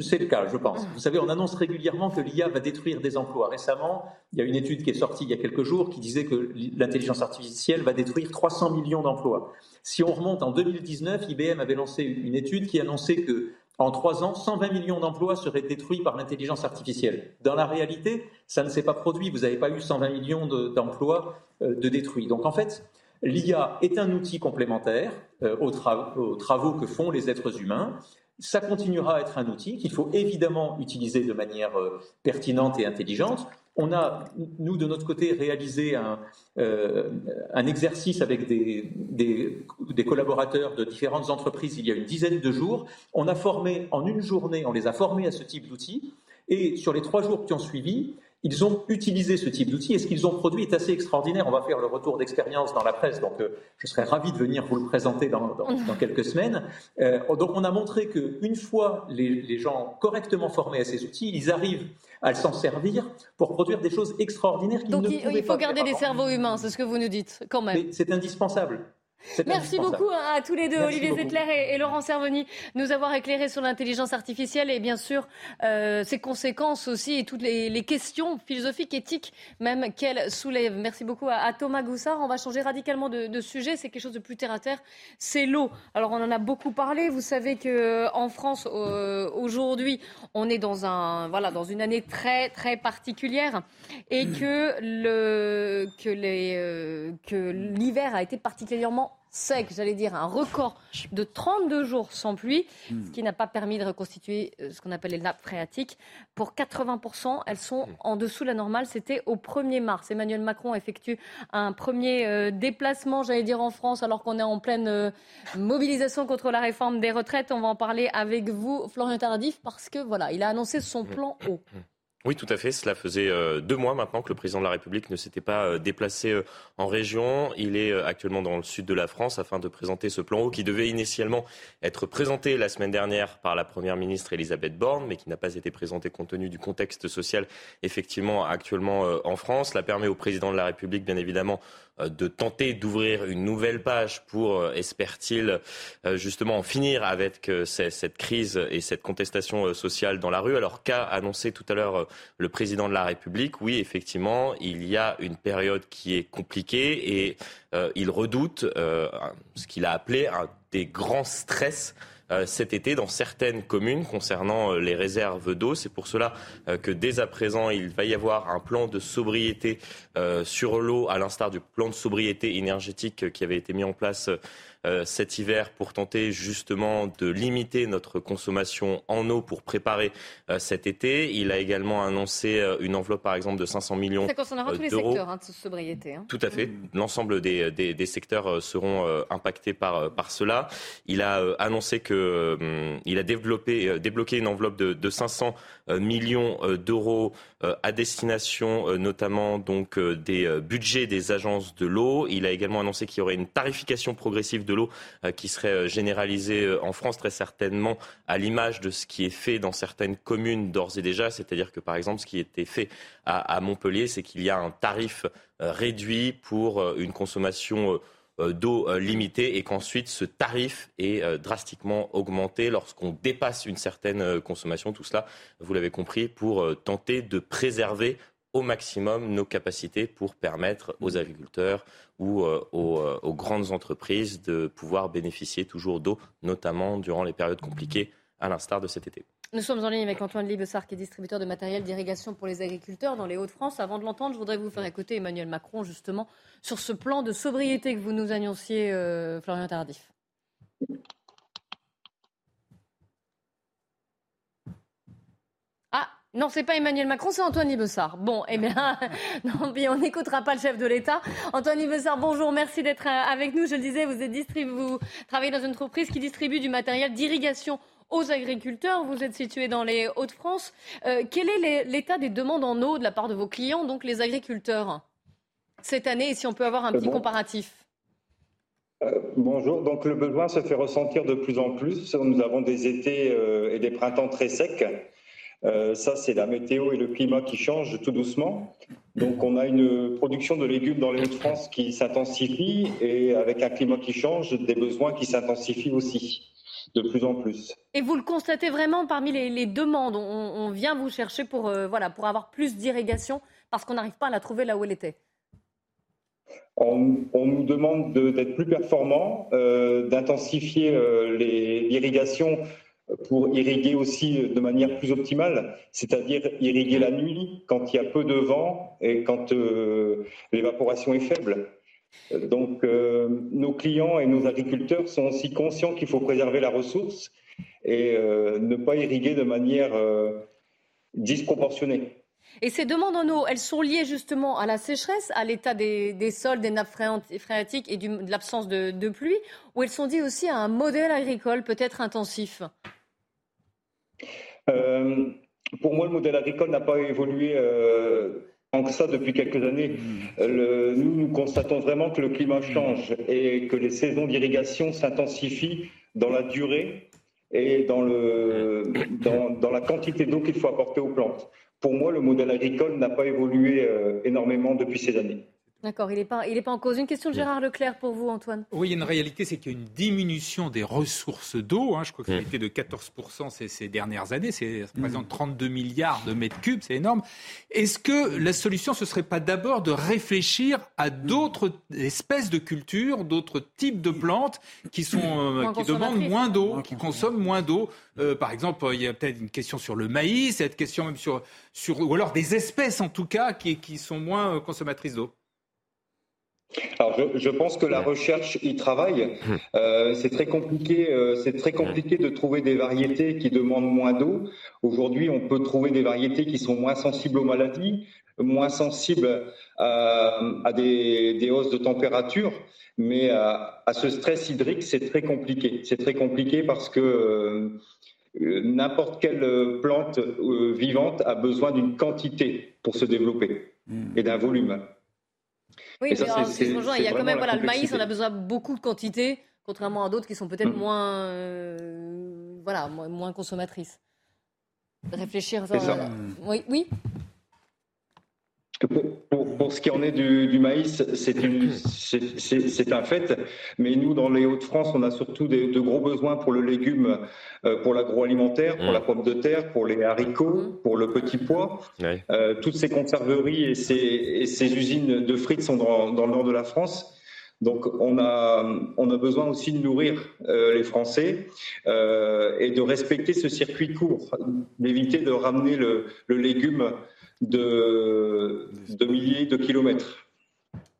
c'est le cas, je pense. Vous savez, on annonce régulièrement que l'IA va détruire des emplois. Récemment, il y a une étude qui est sortie il y a quelques jours qui disait que l'intelligence artificielle va détruire 300 millions d'emplois. Si on remonte en 2019, IBM avait lancé une étude qui annonçait que en trois ans, 120 millions d'emplois seraient détruits par l'intelligence artificielle. Dans la réalité, ça ne s'est pas produit. Vous n'avez pas eu 120 millions d'emplois euh, de détruits. Donc en fait, l'IA est un outil complémentaire euh, aux, travaux que font les êtres humains. Ça continuera à être un outil qu'il faut évidemment utiliser de manière euh, pertinente et intelligente. On a, nous, de notre côté, réalisé un, euh, exercice avec des, des, collaborateurs de différentes entreprises il y a une dizaine de jours. On a formé en une journée, on les a formés à ce type d'outils. Et sur les trois jours qui ont suivi, ils ont utilisé ce type d'outils et ce qu'ils ont produit est assez extraordinaire. On va faire le retour d'expérience dans la presse, donc euh, je serais ravi de venir vous le présenter dans, quelques semaines. Euh, donc on a montré qu'une fois les, gens correctement formés à ces outils, ils arrivent à s'en servir pour produire des choses extraordinaires. Donc il, il faut garder des cerveaux humains, c'est ce que vous nous dites, quand même. C'est indispensable. Merci beaucoup à tous les deux, Olivier Zettler et, Laurent Servoni, nous avoir éclairé sur l'intelligence artificielle et bien sûr euh, ses conséquences aussi et toutes les, questions philosophiques, éthiques même qu'elle soulève. Merci beaucoup à, Thomas Goussard. On va changer radicalement de, sujet. C'est quelque chose de plus terre à terre. C'est l'eau. Alors on en a beaucoup parlé. Vous savez que en France euh, aujourd'hui, on est dans un voilà dans une année très très particulière et que le que les euh, que l'hiver a été particulièrement sec, j'allais dire un record de 32 jours sans pluie, hmm. ce qui n'a pas permis de reconstituer euh, ce qu'on appelle les nappes phréatiques. Pour 80%, elles sont hmm. en dessous de la normale. C'était au 1er mars. Emmanuel Macron effectue un premier euh, déplacement, j'allais dire en France, alors qu'on est en pleine euh, mobilisation contre la réforme des retraites. On va en parler avec vous, Florian Tardif, parce que voilà, il a annoncé son hmm. plan haut. Oui, tout à fait. Cela faisait euh, deux mois maintenant que le président de la République ne s'était pas euh, déplacé euh, en région. Il est actuellement dans le sud de la France afin de présenter ce plan haut qui devait initialement être présenté la semaine dernière par la première ministre Elisabeth Borne, mais qui n'a pas été présenté compte tenu du contexte social effectivement actuellement en France. Cela permet au président de la République, bien évidemment, de tenter d'ouvrir une nouvelle page pour, euh, espère-t-il, euh, justement en finir avec cette crise et cette contestation sociale dans la rue. Alors qu'a annoncé tout à l'heure le président de la République? Oui, effectivement, il y a une période qui est compliquée et il redoute ce qu'il a appelé un des grands stress euh, cet été dans certaines communes concernant euh, les réserves d'eau. C'est pour cela euh, que dès à présent, il va y avoir un plan de sobriété sur l'eau, à l'instar du plan de sobriété énergétique qui avait été mis en place euh, cet hiver pour tenter justement de limiter notre consommation en eau pour préparer euh, cet été. Il a également annoncé euh, une enveloppe, par exemple, de 500 millions d'euros. Ça concernera tous les secteurs hein, de sobriété. Hein. Tout à fait. Mmh. L'ensemble des, des, des, secteurs seront impactés par, par cela. Il a annoncé que il a développé, débloqué une enveloppe de, de 500 millions d'euros à destination notamment donc des budgets des agences de l'eau. Il a également annoncé qu'il y aurait une tarification progressive de l'eau euh, qui serait euh, généralisée euh, en France très certainement à l'image de ce qui est fait dans certaines communes d'ores et déjà. C'est-à-dire que par exemple ce qui était fait à, Montpellier, c'est qu'il y a un tarif réduit pour une consommation d'eau limitée et qu'ensuite ce tarif est drastiquement augmenté lorsqu'on dépasse une certaine consommation. Tout cela, vous l'avez compris, pour tenter de préserver au maximum nos capacités pour permettre aux agriculteurs ou euh, euh, aux, grandes entreprises de pouvoir bénéficier toujours d'eau, notamment durant les périodes compliquées, à l'instar de cet été. Nous sommes en ligne avec Antoine Libessard, qui est distributeur de matériel d'irrigation pour les agriculteurs dans les Hauts-de-France. Avant de l'entendre, je voudrais vous faire écouter Emmanuel Macron, justement, sur ce plan de sobriété que vous nous annonciez, euh, Florian Tardif. Ah, Non, c'est pas Emmanuel Macron, c'est Antoine Ibessard. Bon, eh bien, non, on n'écoutera pas le chef de l'État. Antoine Ibessard, bonjour, merci d'être euh, avec nous. Je le disais, vous, êtes vous travaillez dans une entreprise qui distribue du matériel d'irrigation aux agriculteurs. Vous êtes situé dans les Hauts-de-France. Euh, quel est l'état des demandes en eau de la part de vos clients, donc les agriculteurs, cette année, et si on peut avoir un petit comparatif bonjour. Donc le besoin se fait ressentir de plus en plus. Nous avons des étés et des printemps très secs. Euh, ça, c'est la météo et le climat qui changent tout doucement. Donc, on a une production de légumes dans les Hauts-de-France qui s'intensifie et avec un climat qui change, des besoins qui s'intensifient aussi de plus en plus. Et vous le constatez vraiment parmi les, demandes on, vient vous chercher pour, euh, voilà, pour avoir plus d'irrigation parce qu'on n'arrive pas à la trouver là où elle était on, nous demande d'être plus performants, euh, d'intensifier l'irrigation pour irriguer aussi de manière plus optimale, c'est-à-dire irriguer la nuit quand il y a peu de vent et quand euh, l'évaporation est faible. Donc euh, nos clients et nos agriculteurs sont aussi conscients qu'il faut préserver la ressource et euh, ne pas irriguer de manière disproportionnée. Et ces demandes en eau, elles sont liées justement à la sécheresse, à l'état des, sols, des nappes phréatiques et de l'absence de, de pluie, ou elles sont liées aussi à un modèle agricole peut-être intensif? Euh, pour moi, le modèle agricole n'a pas évolué euh, que ça depuis quelques années. Euh, nous, nous constatons vraiment que le climat change et que les saisons d'irrigation s'intensifient dans la durée et dans, la quantité d'eau qu'il faut apporter aux plantes. Pour moi, le modèle agricole n'a pas évolué énormément depuis ces années. D'accord, il n'est pas, pas en cause. Une question de Gérard Leclerc pour vous, Antoine. Oui, il y a une réalité, c'est qu'il y a une diminution des ressources d'eau. Hein. je crois que ça a été de 14% ces, ces, dernières années. Ça représente 32 milliards de mètres cubes, c'est énorme. Est-ce que la solution, ce ne serait pas d'abord de réfléchir à d'autres espèces de cultures, d'autres types de plantes qui, sont, euh, qui demandent moins d'eau, qui consomment moins d'eau euh, par exemple, il y a peut-être une question sur le maïs, cette question même sur, sur, ou alors des espèces en tout cas qui, qui sont moins euh, consommatrices d'eau. Alors, je, je, pense que la recherche y travaille. Hum. Euh, c'est très compliqué. Euh, c'est très compliqué de trouver des variétés qui demandent moins d'eau. Aujourd'hui, on peut trouver des variétés qui sont moins sensibles aux maladies, moins sensibles à, à des, des, hausses de température. Mais à, à ce stress hydrique, c'est très compliqué. C'est très compliqué parce que euh, n'importe quelle plante vivante a besoin d'une quantité pour se développer hum. et d'un volume. Oui, mais alors, il y a quand même voilà, le maïs, on a besoin de beaucoup de quantité, contrairement à d'autres qui sont peut-être mm. moins, euh, voilà, moins consommatrices. Réfléchir. Euh, oui, oui. Pour, pour, ce qui en est du, maïs, c'est un fait. Mais nous, dans les Hauts-de-France, on a surtout de gros besoins pour le légume, euh, pour l'agroalimentaire, pour la pomme de terre, pour les haricots, pour le petit pois. Euh, toutes ces conserveries et ces, et ces, usines de frites sont dans, dans, le nord de la France. Donc on a, on a besoin aussi de nourrir euh, les Français euh, et de respecter ce circuit court, d'éviter de ramener le, le légume de, milliers de kilomètres.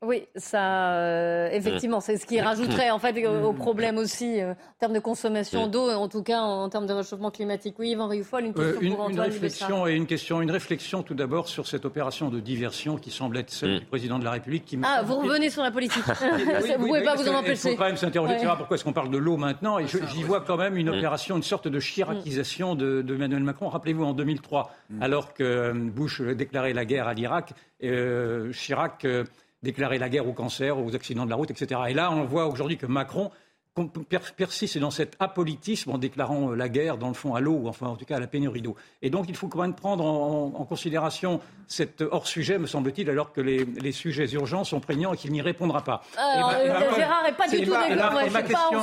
Oui, ça, euh, effectivement, c'est ce qui rajouterait en fait au problème aussi euh, en termes de consommation d'eau, en tout cas en, termes de réchauffement climatique. Oui, Yvan Rioufol, une question une, pour Une réflexion et une question, une réflexion tout d'abord sur cette opération de diversion qui semble être celle mm. du président de la République. Qui ah, vous revenez sur la politique. vous ne pouvez pas vous en empêcher. Il faut quand même s'interroger ouais. pourquoi est-ce qu'on parle de l'eau maintenant. Et j'y vois quand même une mm. opération, une sorte de chiracisation de, de Emmanuel Macron. Rappelez-vous en 2003, mm. alors que Bush déclarait la guerre à l'Irak, euh, Chirac déclarer la guerre au cancer, aux accidents de la route, etc. Et là, on voit aujourd'hui que Macron persiste dans cet apolitisme en déclarant euh, la guerre, dans le fond, à l'eau, ou enfin, en tout cas, à la pénurie d'eau. Et donc, il faut quand même prendre en, considération cet hors-sujet, me semble-t-il, alors que les, sujets urgents sont prégnants et qu'il n'y répondra pas. Alors, Gérard n'est pas du tout d'accord. Ma question,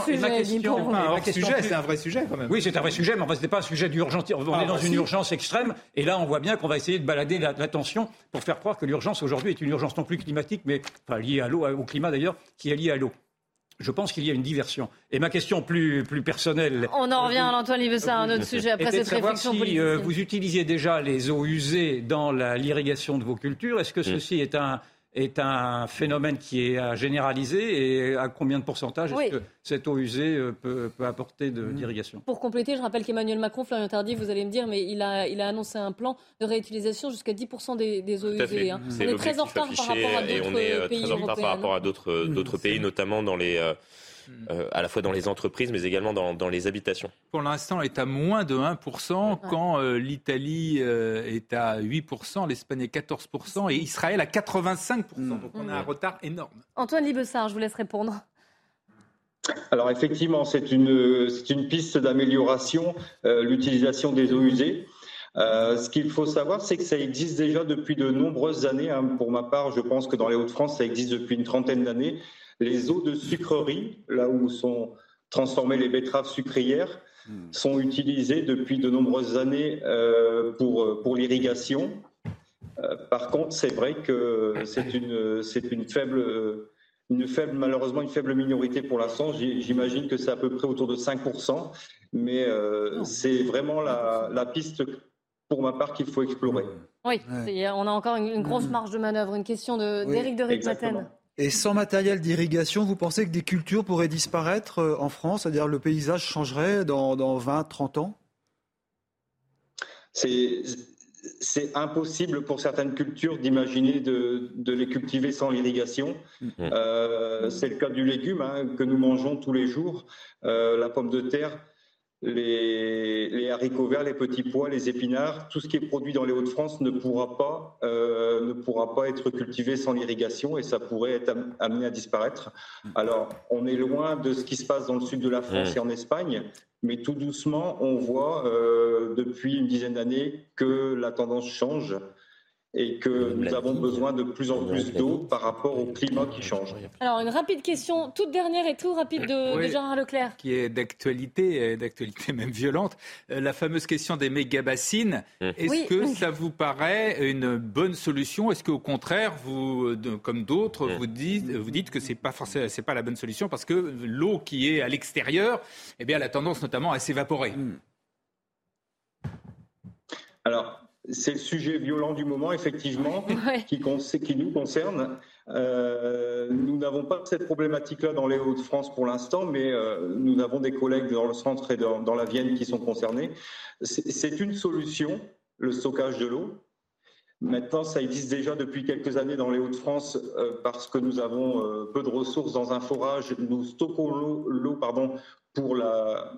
hors-sujet, c'est un vrai sujet, quand même. Oui, c'est un vrai sujet, mais enfin, ce n'est pas un sujet d'urgence. On est ah, dans bah une urgence extrême, et là, on voit bien qu'on va essayer de balader l'attention pour faire croire que l'urgence aujourd'hui est une urgence non plus climatique, mais enfin, liée à l'eau, au climat d'ailleurs, qui est liée à l'eau. Je pense qu'il y a une diversion. Et ma question plus, plus personnelle. On en revient à Antoine Livessa, un autre sujet après cette réflexion si, politique. Euh, vous utilisiez déjà les eaux usées dans l'irrigation de vos cultures. Est-ce que mm. ceci est un, est un phénomène qui est à généraliser et à combien de pourcentage est-ce que cette eau usée euh, peut, apporter mmh. d'irrigation? Pour compléter, je rappelle qu'Emmanuel Macron, Florian Tardif, vous allez me dire, mais il a, il a annoncé un plan de réutilisation jusqu'à 10% des, eaux usées. Hein. On est très en retard par rapport à d'autres pays. Très en retard par rapport à d'autres pays, notamment dans les euh, à la fois dans les entreprises, mais également dans, les habitations. Pour l'instant, est à moins de 1%, quand euh, l'Italie euh, est à 8%, l'Espagne est 14%, et Israël à 85%. Mm. Donc on a un retard énorme. Antoine Libessard, je vous laisse répondre. Alors effectivement, c'est une, une piste d'amélioration, l'utilisation des eaux usées. ce qu'il faut savoir, c'est que ça existe déjà depuis de nombreuses années. Hein. Pour ma part, je pense que dans les Hauts-de-France, ça existe depuis une trentaine d'années. Les eaux de sucrerie, là où sont transformées les betteraves sucrières, hmm. sont utilisées depuis de nombreuses années euh, pour, pour l'irrigation. Euh, par contre, c'est vrai que c'est une, c'est une faible, une faible, malheureusement une faible minorité pour l'instant. J'imagine que c'est à peu près autour de 5%, mais euh, c'est vraiment la, la, piste, pour ma part, qu'il faut explorer. Oui, on a encore une, grosse marge de manœuvre. Une question d'Éric de, de et sans matériel d'irrigation, vous pensez que des cultures pourraient disparaître euh, en France? C'est-à-dire le paysage changerait dans, 20, 30 ans? C'est impossible pour certaines cultures d'imaginer de, les cultiver sans l'irrigation. Mm. Euh, c'est le cas du légume hein, que nous mangeons tous les jours. Euh, la pomme de terre, les, haricots verts, les petits pois, les épinards, tout ce qui est produit dans les Hauts-de-France ne pourra pas euh, ne pourra pas être cultivé sans l'irrigation et ça pourrait être amené à disparaître. Alors, on est loin de ce qui se passe dans le sud de la France et en Espagne, mais tout doucement, on voit euh, depuis une dizaine d'années que la tendance change et que nous avons besoin de plus en plus d'eau par rapport au climat qui change. Alors, une rapide question, toute dernière et tout rapide de, Gérard Leclerc. Qui est d'actualité, d'actualité même violente. Euh, la fameuse question des méga-bassines. Hum. Est-ce que ça vous paraît une bonne solution? Est-ce qu'au contraire, vous, comme d'autres, hum. vous dites, vous dites que c'est pas forcément, c'est pas la bonne solution parce que l'eau qui est à l'extérieur, eh bien, elle a tendance notamment à s'évaporer. Alors, c'est le sujet violent du moment, effectivement, qui, qui, nous concerne. Euh, nous n'avons pas cette problématique-là dans les Hauts-de-France pour l'instant, mais euh, nous avons des collègues dans le centre et dans, la Vienne qui sont concernés. C'est une solution, le stockage de l'eau. Maintenant, ça existe déjà depuis quelques années dans les Hauts-de-France euh, parce que nous avons peu de ressources dans un forage. Nous stockons l'eau pour la,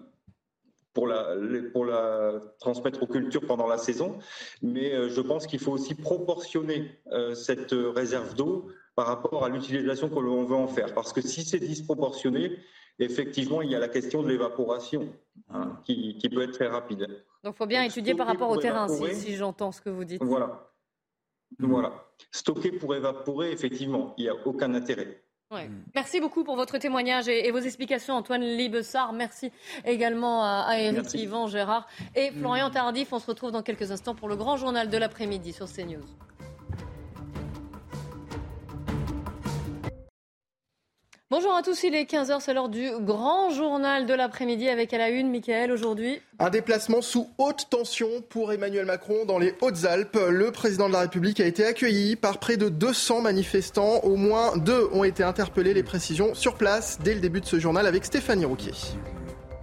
pour la, pour la transmettre aux cultures pendant la saison. Mais euh, je pense qu'il faut aussi proportionner euh, cette réserve d'eau par rapport à l'utilisation que l'on veut en faire. Parce que si c'est disproportionné, effectivement, il y a la question de l'évaporation hein, qui, qui, peut être très rapide. Donc il faut bien étudier par rapport au terrain, si, si j'entends ce que vous dites. Voilà. Voilà. Stocker pour évaporer, effectivement, il n'y a aucun intérêt. Mm. Merci beaucoup pour votre témoignage et, vos explications, Antoine Libessard. Merci également à, Eric Yvan, Gérard et Florian Tardif. On se retrouve dans quelques instants pour le grand journal de l'après-midi sur CNews. Bonjour à tous, il est 15h, c'est l'heure du grand journal de l'après-midi avec à la une, Michael, aujourd'hui. Un déplacement sous haute tension pour Emmanuel Macron dans les Hautes-Alpes. Le président de la République a été accueilli par près de 200 manifestants. Au moins deux ont été interpellés. Les précisions sur place dès le début de ce journal avec Stéphanie Rouquier.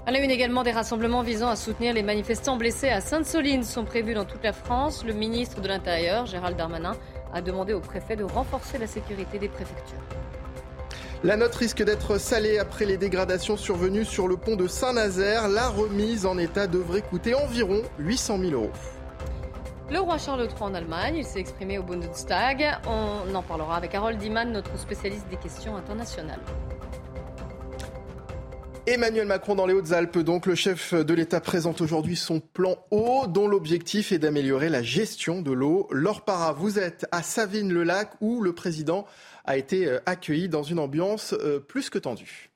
À la une également, des rassemblements visant à soutenir les manifestants blessés à Sainte-Soline sont prévus dans toute la France. Le ministre de l'Intérieur, Gérald Darmanin, a demandé au préfet de renforcer la sécurité des préfectures. La note risque d'être salée après les dégradations survenues sur le pont de Saint-Nazaire. La remise en état devrait coûter environ 800 000 euros. Le roi Charles III en Allemagne, s'est exprimé au Bundestag. On en parlera avec Harold Diman, notre spécialiste des questions internationales. Emmanuel Macron dans les Hautes-Alpes, donc le chef de l'État présente aujourd'hui son plan eau, dont l'objectif est d'améliorer la gestion de l'eau. Laure Para, vous êtes à Savine-le-Lac où le président a été euh, accueilli dans une ambiance euh, plus que tendue.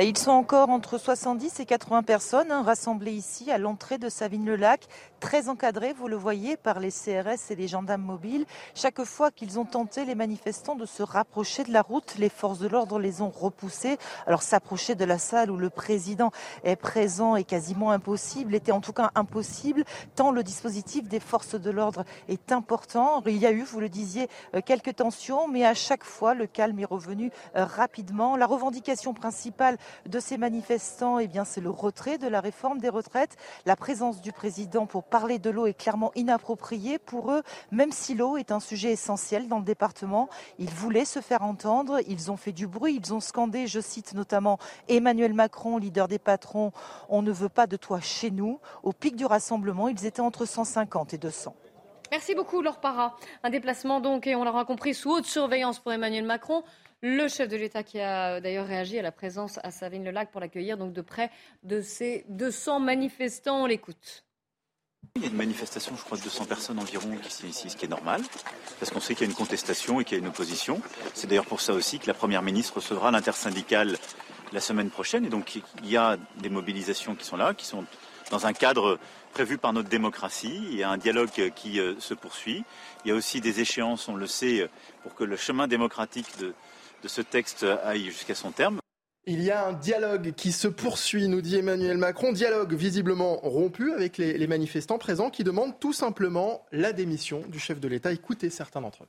Ils sont encore entre 70 et 80 personnes hein, rassemblées ici à l'entrée de Savine-le-Lac, très encadrées, vous le voyez, par les CRS et les gendarmes mobiles. Chaque fois qu'ils ont tenté, les manifestants, de se rapprocher de la route, les forces de l'ordre les ont repoussés. Alors s'approcher de la salle où le président est présent est quasiment impossible, était en tout cas impossible, tant le dispositif des forces de l'ordre est important. Il y a eu, vous le disiez, euh, quelques tensions, mais à chaque fois, le calme est revenu euh, rapidement. La revendication principale de ces manifestants, eh c'est le retrait de la réforme des retraites. La présence du président pour parler de l'eau est clairement inappropriée pour eux, même si l'eau est un sujet essentiel dans le département. Ils voulaient se faire entendre, ils ont fait du bruit, ils ont scandé, je cite notamment Emmanuel Macron, leader des patrons, on ne veut pas de toi chez nous. Au pic du rassemblement, ils étaient entre 150 et 200. Merci beaucoup, Laure Parra. Un déplacement donc, et on l'aura compris, sous haute surveillance pour Emmanuel Macron. Le chef de l'État qui a d'ailleurs réagi à la présence à Savine-le-Lac pour l'accueillir donc de près de ces 200 manifestants. On l'écoute. Il y a une manifestation, je crois, de 200 personnes environ qui sont ici, ce qui est normal, parce qu'on sait qu'il y a une contestation et qu'il y a une opposition. C'est d'ailleurs pour ça aussi que la Première ministre recevra l'intersyndicale la semaine prochaine. Et donc, il y a des mobilisations qui sont là, qui sont dans un cadre prévu par notre démocratie. Il y a un dialogue qui euh, se poursuit. Il y a aussi des échéances, on le sait, pour que le chemin démocratique de, ce texte aille jusqu'à son terme. Il y a un dialogue qui se poursuit, nous dit Emmanuel Macron. Dialogue visiblement rompu avec les, les manifestants présents qui demandent tout simplement la démission du chef de l'État. Écoutez certains d'entre eux.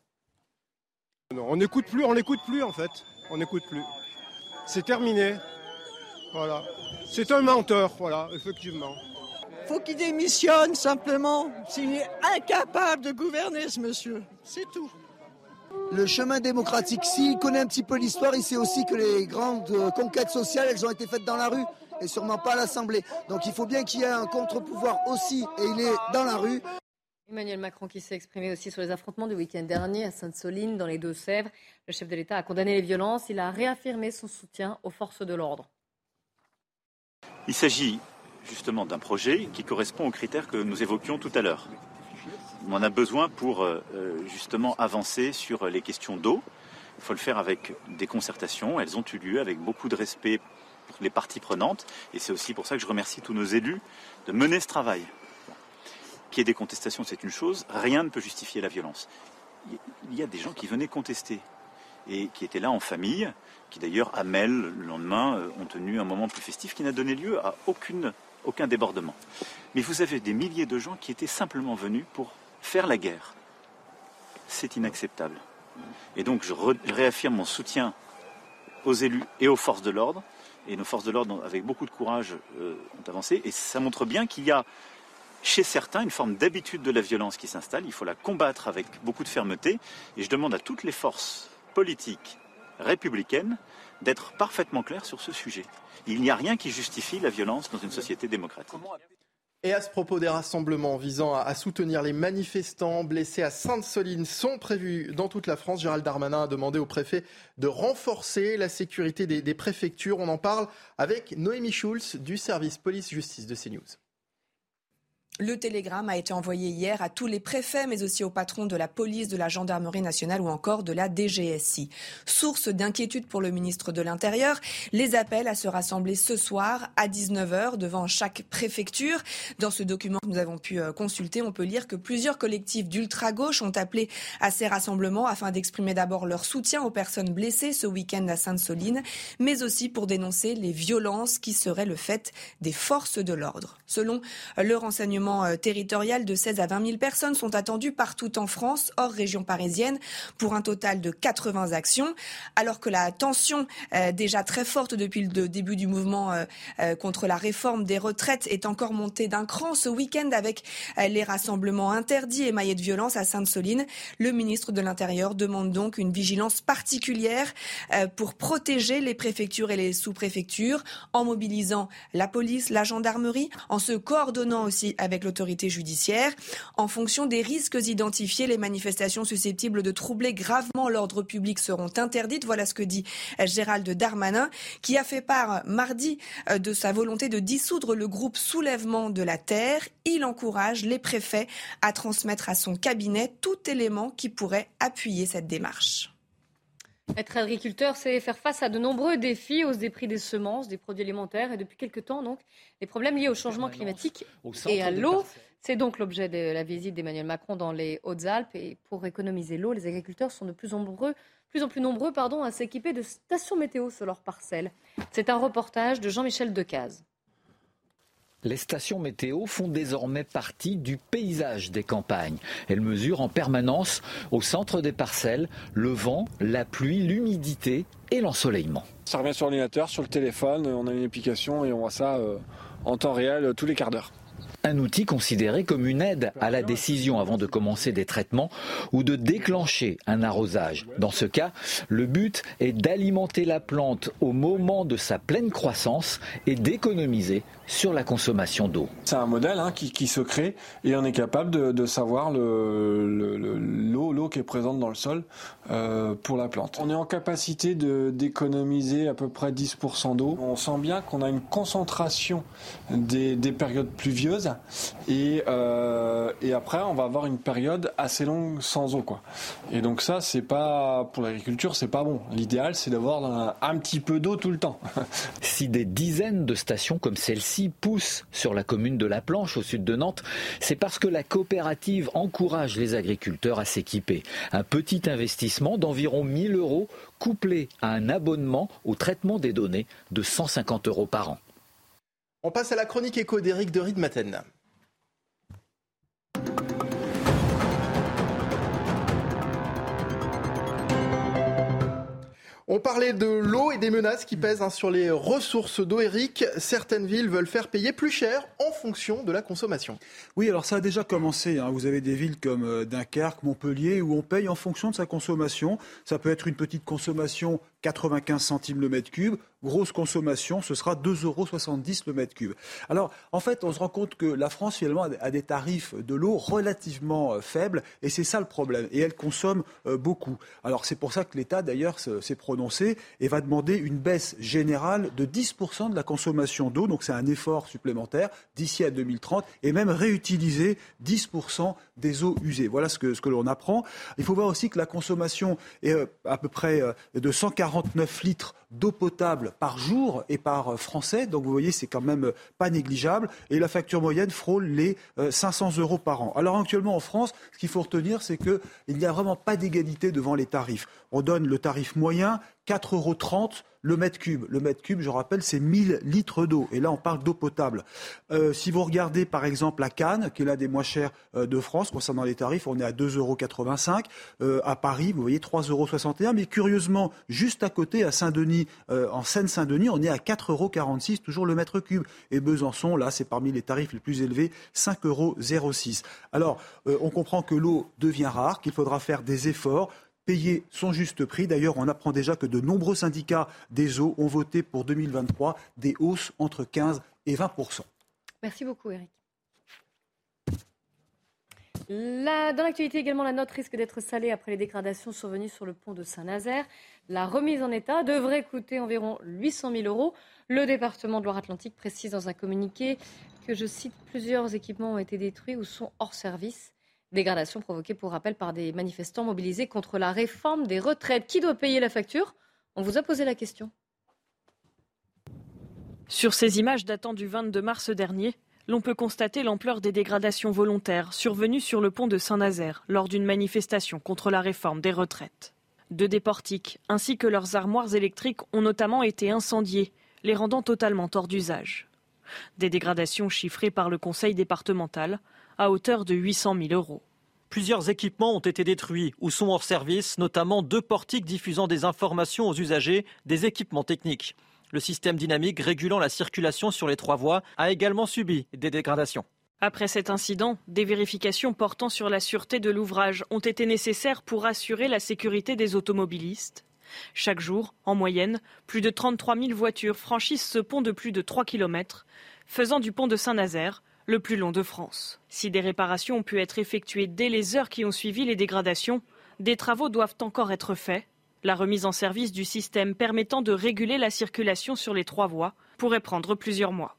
Non, on n'écoute plus, on n'écoute plus en fait. On n'écoute plus. C'est terminé. Voilà. C'est un menteur, voilà, effectivement faut qu'il démissionne simplement. S'il est incapable de gouverner, ce monsieur. C'est tout. Le chemin démocratique, s'il connaît un petit peu l'histoire, il sait aussi que les grandes euh, conquêtes sociales, elles ont été faites dans la rue et sûrement pas à l'Assemblée. Donc il faut bien qu'il y ait un contre-pouvoir aussi, et il est dans la rue. Emmanuel Macron qui s'est exprimé aussi sur les affrontements du week-end dernier à Sainte-Soline, dans les Deux-Sèvres. Le chef de l'État a condamné les violences. Il a réaffirmé son soutien aux forces de l'ordre. Il s'agit justement d'un projet qui correspond aux critères que nous évoquions tout à l'heure. On en a besoin pour euh, euh, justement avancer sur les questions d'eau. Il faut le faire avec des concertations. Elles ont eu lieu avec beaucoup de respect pour les parties prenantes. Et c'est aussi pour ça que je remercie tous nos élus de mener ce travail. Qu'il y ait des contestations, c'est une chose. Rien ne peut justifier la violence. Il y a des gens qui venaient contester et qui étaient là en famille, qui d'ailleurs, à Mel, le lendemain, euh, ont tenu un moment plus festif qui n'a donné lieu à aucune aucun débordement. Mais vous avez des milliers de gens qui étaient simplement venus pour faire la guerre. C'est inacceptable. Et donc je, réaffirme mon soutien aux élus et aux forces de l'ordre. Et nos forces de l'ordre, avec beaucoup de courage, euh, ont avancé. Et ça montre bien qu'il y a chez certains une forme d'habitude de la violence qui s'installe. Il faut la combattre avec beaucoup de fermeté. Et je demande à toutes les forces politiques républicaines d'être parfaitement claires sur ce sujet. Il n'y a rien qui justifie la violence dans une société démocratique. Et à ce propos, des rassemblements visant à soutenir les manifestants blessés à Sainte-Soline sont prévus dans toute la France. Gérald Darmanin a demandé au préfet de renforcer la sécurité des, préfectures. On en parle avec Noémie Schulz du service police-justice de CNews. Le télégramme a été envoyé hier à tous les préfets, mais aussi aux patrons de la police, de la gendarmerie nationale ou encore de la DGSI. Source d'inquiétude pour le ministre de l'Intérieur, les appels à se rassembler ce soir à 19h devant chaque préfecture. Dans ce document que nous avons pu euh, consulter, on peut lire que plusieurs collectifs d'ultra-gauche ont appelé à ces rassemblements afin d'exprimer d'abord leur soutien aux personnes blessées ce week-end à Sainte-Soline, mais aussi pour dénoncer les violences qui seraient le fait des forces de l'ordre. Selon le renseignement euh, territoriales de 16 à 20 000 personnes sont attendues partout en France, hors région parisienne, pour un total de 80 actions, alors que la tension, euh, déjà très forte depuis le début du mouvement euh, contre la réforme des retraites, est encore montée d'un cran ce week-end avec les rassemblements interdits et maillés de violence à Sainte-Soline. Le ministre de l'Intérieur demande donc une vigilance particulière pour protéger les préfectures et les sous-préfectures en mobilisant la police, la gendarmerie, en se coordonnant aussi avec avec l'autorité judiciaire. En fonction des risques identifiés, les manifestations susceptibles de troubler gravement l'ordre public seront interdites. Voilà ce que dit Gérald Darmanin, qui a fait part mardi euh, de sa volonté de dissoudre le groupe Soulèvement de la Terre. Il encourage les préfets à transmettre à son cabinet tout élément qui pourrait appuyer cette démarche. Être agriculteur, c'est faire face à de nombreux défis, hausse des prix des semences, des produits alimentaires et depuis quelques temps, donc, les problèmes liés au changement climatique et à l'eau. C'est donc l'objet de la visite d'Emmanuel Macron dans les Hautes-Alpes. Et pour économiser l'eau, les agriculteurs sont de plus, nombreux, plus en plus nombreux pardon, à s'équiper de stations météo sur leurs parcelles. C'est un reportage de Jean-Michel Decaze. Les stations météo font désormais partie du paysage des campagnes. Elles mesurent en permanence au centre des parcelles le vent, la pluie, l'humidité et l'ensoleillement. Ça revient sur l'ordinateur, sur le téléphone, on a une application et on voit ça euh, en temps réel tous les quarts d'heure. Un outil considéré comme une aide à la décision avant de commencer des traitements ou de déclencher un arrosage. Dans ce cas, le but est d'alimenter la plante au moment de sa pleine croissance et d'économiser sur la consommation d'eau. C'est un modèle hein, qui, se crée et on est capable de, savoir l'eau le, qui est présente dans le sol euh, pour la plante. On est en capacité d'économiser à peu près 10% d'eau. On sent bien qu'on a une concentration des périodes pluvieuses et, euh, et après, on va avoir une période assez longue sans eau, quoi. Et donc ça, c'est pas pour l'agriculture, c'est pas bon. L'idéal, c'est d'avoir un, petit peu d'eau tout le temps. si des dizaines de stations comme celle-ci poussent sur la commune de La Planche, au sud de Nantes, c'est parce que la coopérative encourage les agriculteurs à s'équiper. Un petit investissement d'environ 1000 euros couplé à un abonnement au traitement des données de 150 euros par an. On passe à la chronique écho d'Éric de Riedmaten. On parlait de l'eau et des menaces qui pèsent hein, sur les ressources d'eau. Eric, certaines villes veulent faire payer plus cher en fonction de la consommation. Oui, alors ça a déjà commencé. Hein. Vous avez des villes comme euh, Dunkerque, Montpellier, où on paye en fonction de sa consommation. Ça peut être une petite consommation 95 centimes le mètre cube. Grosse consommation, ce sera 2,70 euros le mètre cube. Alors, en fait, on se rend compte que la France, finalement, a des tarifs de l'eau relativement euh, faibles, et c'est ça le problème. Et elle consomme euh, beaucoup. Alors, c'est pour ça que l'État, d'ailleurs, s'est prononcé et va demander une baisse générale de 10% de la consommation d'eau. Donc, c'est un effort supplémentaire d'ici à 2030, et même réutiliser 10% des eaux usées. Voilà ce que, l'on apprend. Il faut voir aussi que la consommation est euh, à peu près de 140 49 litres d'eau potable par jour et par Français. Donc vous voyez, c'est quand même pas négligeable. Et la facture moyenne frôle les 500 euh, euros par an. Alors actuellement en France, ce qu'il faut retenir, c'est qu'il n'y a vraiment pas d'égalité devant les tarifs. On donne le tarif moyen 4,30 euros le mètre cube. Le mètre cube, je rappelle, c'est 1000 litres d'eau. Et là, on parle d'eau potable. Euh, si vous regardez, par exemple, la Cannes, qui est l'un des moins chers euh, de France, concernant les tarifs, on est à 2,85 euros. Euh, à Paris, vous voyez, 3,61 euros. Mais curieusement, juste à côté, à Saint-Denis, en Seine-Saint-Denis, on est à 4,46 euros, toujours le mètre cube. Et Besançon, là, c'est parmi les tarifs les plus élevés, 5,06 euros. Alors, on comprend que l'eau devient rare, qu'il faudra faire des efforts payer son juste prix. D'ailleurs, on apprend déjà que de nombreux syndicats des eaux ont voté pour 2023 des hausses entre 15 et 20 Merci beaucoup, Eric. Dans l'actualité également, la note risque d'être salée après les dégradations survenues sur le pont de Saint-Nazaire. La remise en état devrait coûter environ 800 000 euros. Le département de Loire-Atlantique précise dans un communiqué que, je cite, plusieurs équipements ont été détruits ou sont hors service. Dégradation provoquée, pour rappel, par des manifestants mobilisés contre la réforme des retraites. Qui doit payer la facture? On vous a posé la question. Sur ces images datant du 22 mars dernier, l'on peut constater l'ampleur des dégradations volontaires survenues sur le pont de Saint-Nazaire lors d'une manifestation contre la réforme des retraites. Deux des portiques, ainsi que leurs armoires électriques, ont notamment été incendiées, les rendant totalement hors d'usage. Des dégradations chiffrées par le conseil départemental à hauteur de 800 000 euros. Plusieurs équipements ont été détruits ou sont hors service, notamment deux portiques diffusant des informations aux usagers des équipements techniques. Le système dynamique régulant la circulation sur les trois voies a également subi des dégradations. Après cet incident, des vérifications portant sur la sûreté de l'ouvrage ont été nécessaires pour assurer la sécurité des automobilistes. Chaque jour, en moyenne, plus de 33 000 voitures franchissent ce pont de plus de 3 km, faisant du pont de Saint-Nazaire le plus long de France. Si des réparations ont pu être effectuées dès les heures qui ont suivi les dégradations, des travaux doivent encore être faits. La remise en service du système permettant de réguler la circulation sur les trois voies pourrait prendre plusieurs mois.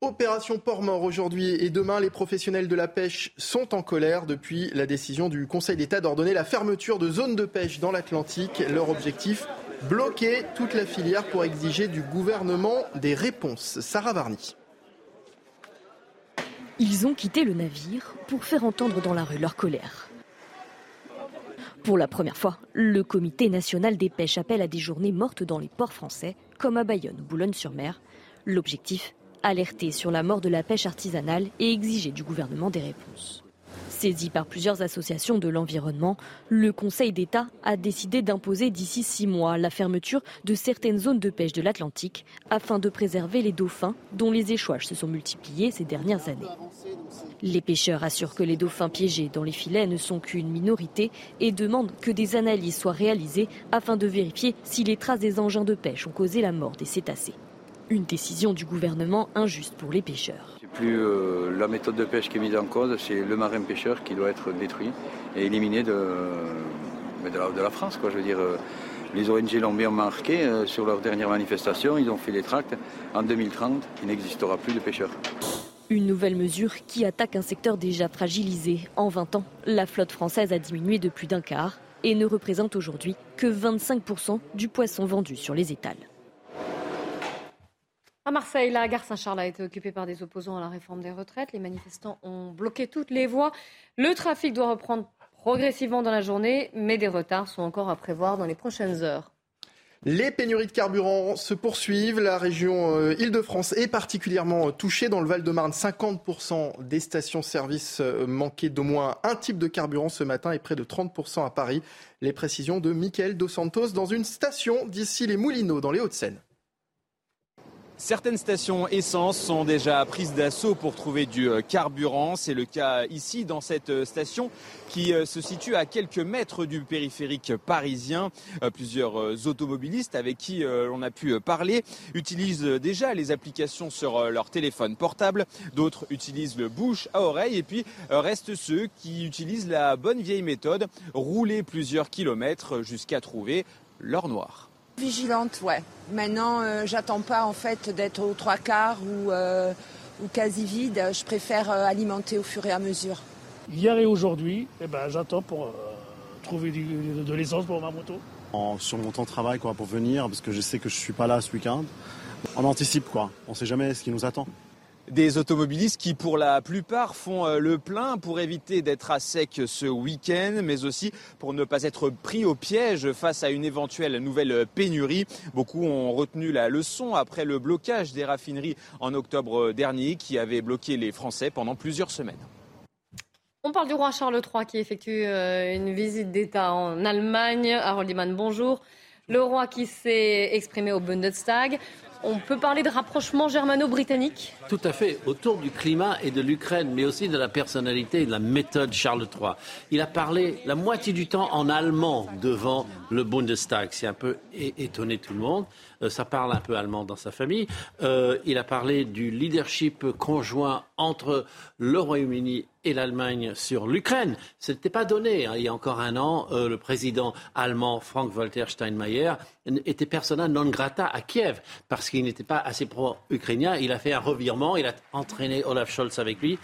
Opération port mort aujourd'hui et demain, les professionnels de la pêche sont en colère depuis la décision du Conseil d'État d'ordonner la fermeture de zones de pêche dans l'Atlantique. Leur objectif, bloquer toute la filière pour exiger du gouvernement des réponses. Sarah Varny. Ils ont quitté le navire pour faire entendre dans la rue leur colère. Pour la première fois, le Comité national des pêches appelle à des journées mortes dans les ports français, comme à Bayonne ou Boulogne-sur-Mer. L'objectif Alerter sur la mort de la pêche artisanale et exiger du gouvernement des réponses. Saisi par plusieurs associations de l'environnement, le Conseil d'État a décidé d'imposer d'ici six mois la fermeture de certaines zones de pêche de l'Atlantique afin de préserver les dauphins dont les échouages se sont multipliés ces dernières années. Les pêcheurs assurent que les dauphins piégés dans les filets ne sont qu'une minorité et demandent que des analyses soient réalisées afin de vérifier si les traces des engins de pêche ont causé la mort des cétacés. Une décision du gouvernement injuste pour les pêcheurs. Plus euh, la méthode de pêche qui est mise en cause, c'est le marin pêcheur qui doit être détruit et éliminé de, de, la, France. Je veux dire, euh, les ONG l'ont bien marqué euh, sur leur dernière manifestation, ils ont fait des tracts. En 2030, il n'existera plus de pêcheurs. Une nouvelle mesure qui attaque un secteur déjà fragilisé. En 20 ans, la flotte française a diminué de plus d'un quart et ne représente aujourd'hui que 25% du poisson vendu sur les étals. À Marseille, la gare Saint-Charles a été occupée par des opposants à la réforme des retraites. Les manifestants ont bloqué toutes les voies. Le trafic doit reprendre progressivement dans la journée, mais des retards sont encore à prévoir dans les prochaines heures. Les pénuries de carburant se poursuivent. La région euh, Île-de-France est particulièrement touchée. Dans le Val-de-Marne, 50% des stations-service euh, manquaient d'au moins un type de carburant ce matin et près de 30% à Paris. Les précisions de Michael Dos Santos dans une station d'ici les Moulineaux dans les Hauts-de-Seine. Certaines stations essence sont déjà prises d'assaut pour trouver du euh, carburant. C'est le cas ici dans cette euh, station qui euh, se situe à quelques mètres du périphérique parisien. Plusieurs automobilistes avec qui on a pu parler utilisent déjà les applications sur leur téléphone portable. D'autres utilisent le bouche à oreille et puis restent ceux qui utilisent la bonne vieille méthode, rouler plusieurs kilomètres jusqu'à trouver l'or noir. Vigilante, ouais. Maintenant, euh, j'attends pas en fait d'être aux trois quarts ou, euh, ou quasi vide. Je préfère euh, alimenter au fur et à mesure. Hier et aujourd'hui, eh ben, j'attends pour trouver de l'essence pour ma moto. En, sur mon temps de travail quoi, pour venir, parce que je sais que je suis pas là ce week-end. On anticipe quoi. On sait jamais ce qui nous attend. Des automobilistes qui, pour la plupart, font euh, le plein pour éviter d'être à sec ce week-end, mais aussi pour ne pas être pris au piège face à une éventuelle nouvelle pénurie. Beaucoup ont retenu la leçon après le blocage des raffineries en octobre dernier qui avait bloqué les Français pendant plusieurs semaines. On parle du roi Charles III qui effectue euh, une visite d'État en Allemagne. Harold Iman, bonjour. Le roi qui s'est exprimé au Bundestag. On peut parler de rapprochement germano-britannique Tout à fait, autour du climat et de l'Ukraine, mais aussi de la personnalité et de la méthode Charles III. Il a parlé la moitié du temps en allemand devant le Bundestag. C'est un peu étonné tout le monde. Euh, ça parle un peu allemand dans sa famille. Euh, il a parlé du leadership conjoint entre le Royaume-Uni et l'Allemagne sur l'Ukraine. Ce n'était pas donné. Hein. Il y a encore un an, euh, le président allemand Frank-Walter Steinmeier était persona non grata à Kiev parce qu'il n'était pas assez pro-ukrainien. Il a fait un revirement. Il a entraîné Olaf Scholz avec lui.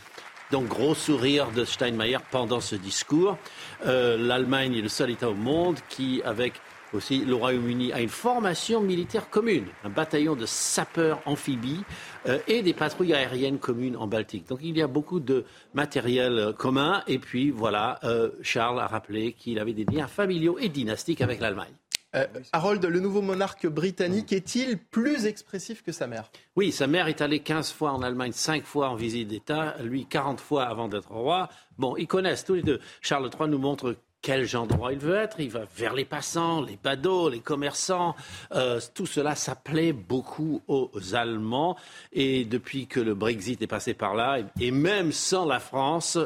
Donc, gros sourire de Steinmeier pendant ce discours. L'Allemagne est le seul État au monde qui, avec aussi, le Royaume-Uni a une formation militaire commune, un bataillon de sapeurs amphibies euh, et des patrouilles aériennes communes en Baltique. Donc il y a beaucoup de matériel euh, commun. Et puis voilà, euh, Charles a rappelé qu'il avait des liens familiaux et dynastiques avec l'Allemagne. Harold, le nouveau monarque britannique, est-il plus expressif que sa mère? Oui, sa mère est allée 15 fois en Allemagne, 5 fois en visite d'État, lui 40 fois avant d'être roi. Bon, ils connaissent tous les deux. Charles III nous montre quel endroit il veut être. Il va vers les passants, les badauds, les commerçants. Euh, tout cela, ça plaît beaucoup aux Allemands. Et depuis que le Brexit est passé par là, et même sans la France,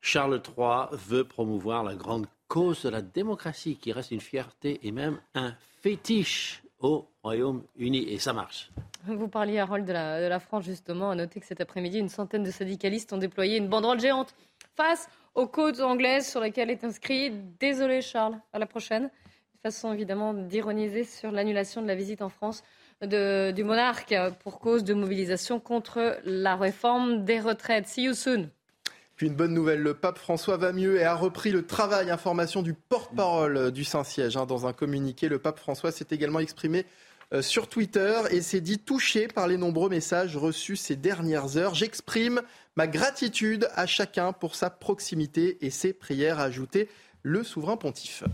Charles III veut promouvoir la grande cause de la démocratie, qui reste une fierté et même un fétiche au Royaume-Uni. Et ça marche. Vous parliez, Harold, de la, de la France, justement. À noter que cet après-midi, une centaine de syndicalistes ont déployé une banderole géante face aux côtes anglaises sur lesquelles est inscrit Désolé Charles, à la prochaine. Une façon évidemment d'ironiser sur l'annulation de la visite en France du monarque pour cause de mobilisation contre la réforme des retraites. See you soon. Puis une bonne nouvelle, le pape François va mieux et a repris le travail information du porte-parole du Saint-Siège. Hein. Dans un communiqué, le pape François s'est également exprimé euh, sur Twitter et s'est dit touché par les nombreux messages reçus ces dernières heures. J'exprime ma gratitude à chacun pour sa proximité et ses prières, a ajouté le souverain pontife.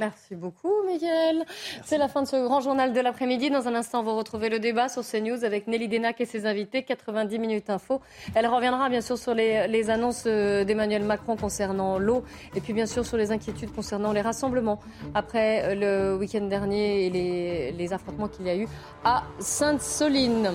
Merci beaucoup, Miguel. C'est la fin de ce grand journal de l'après-midi. Dans un instant, vous retrouvez le débat sur CNews avec Nelly Denac et ses invités. 90 minutes info. Elle reviendra bien sûr sur les, annonces euh, d'Emmanuel Macron concernant l'eau et puis bien sûr sur les inquiétudes concernant les rassemblements après euh, le week-end dernier et les, les affrontements qu'il y a eu à Sainte-Soline.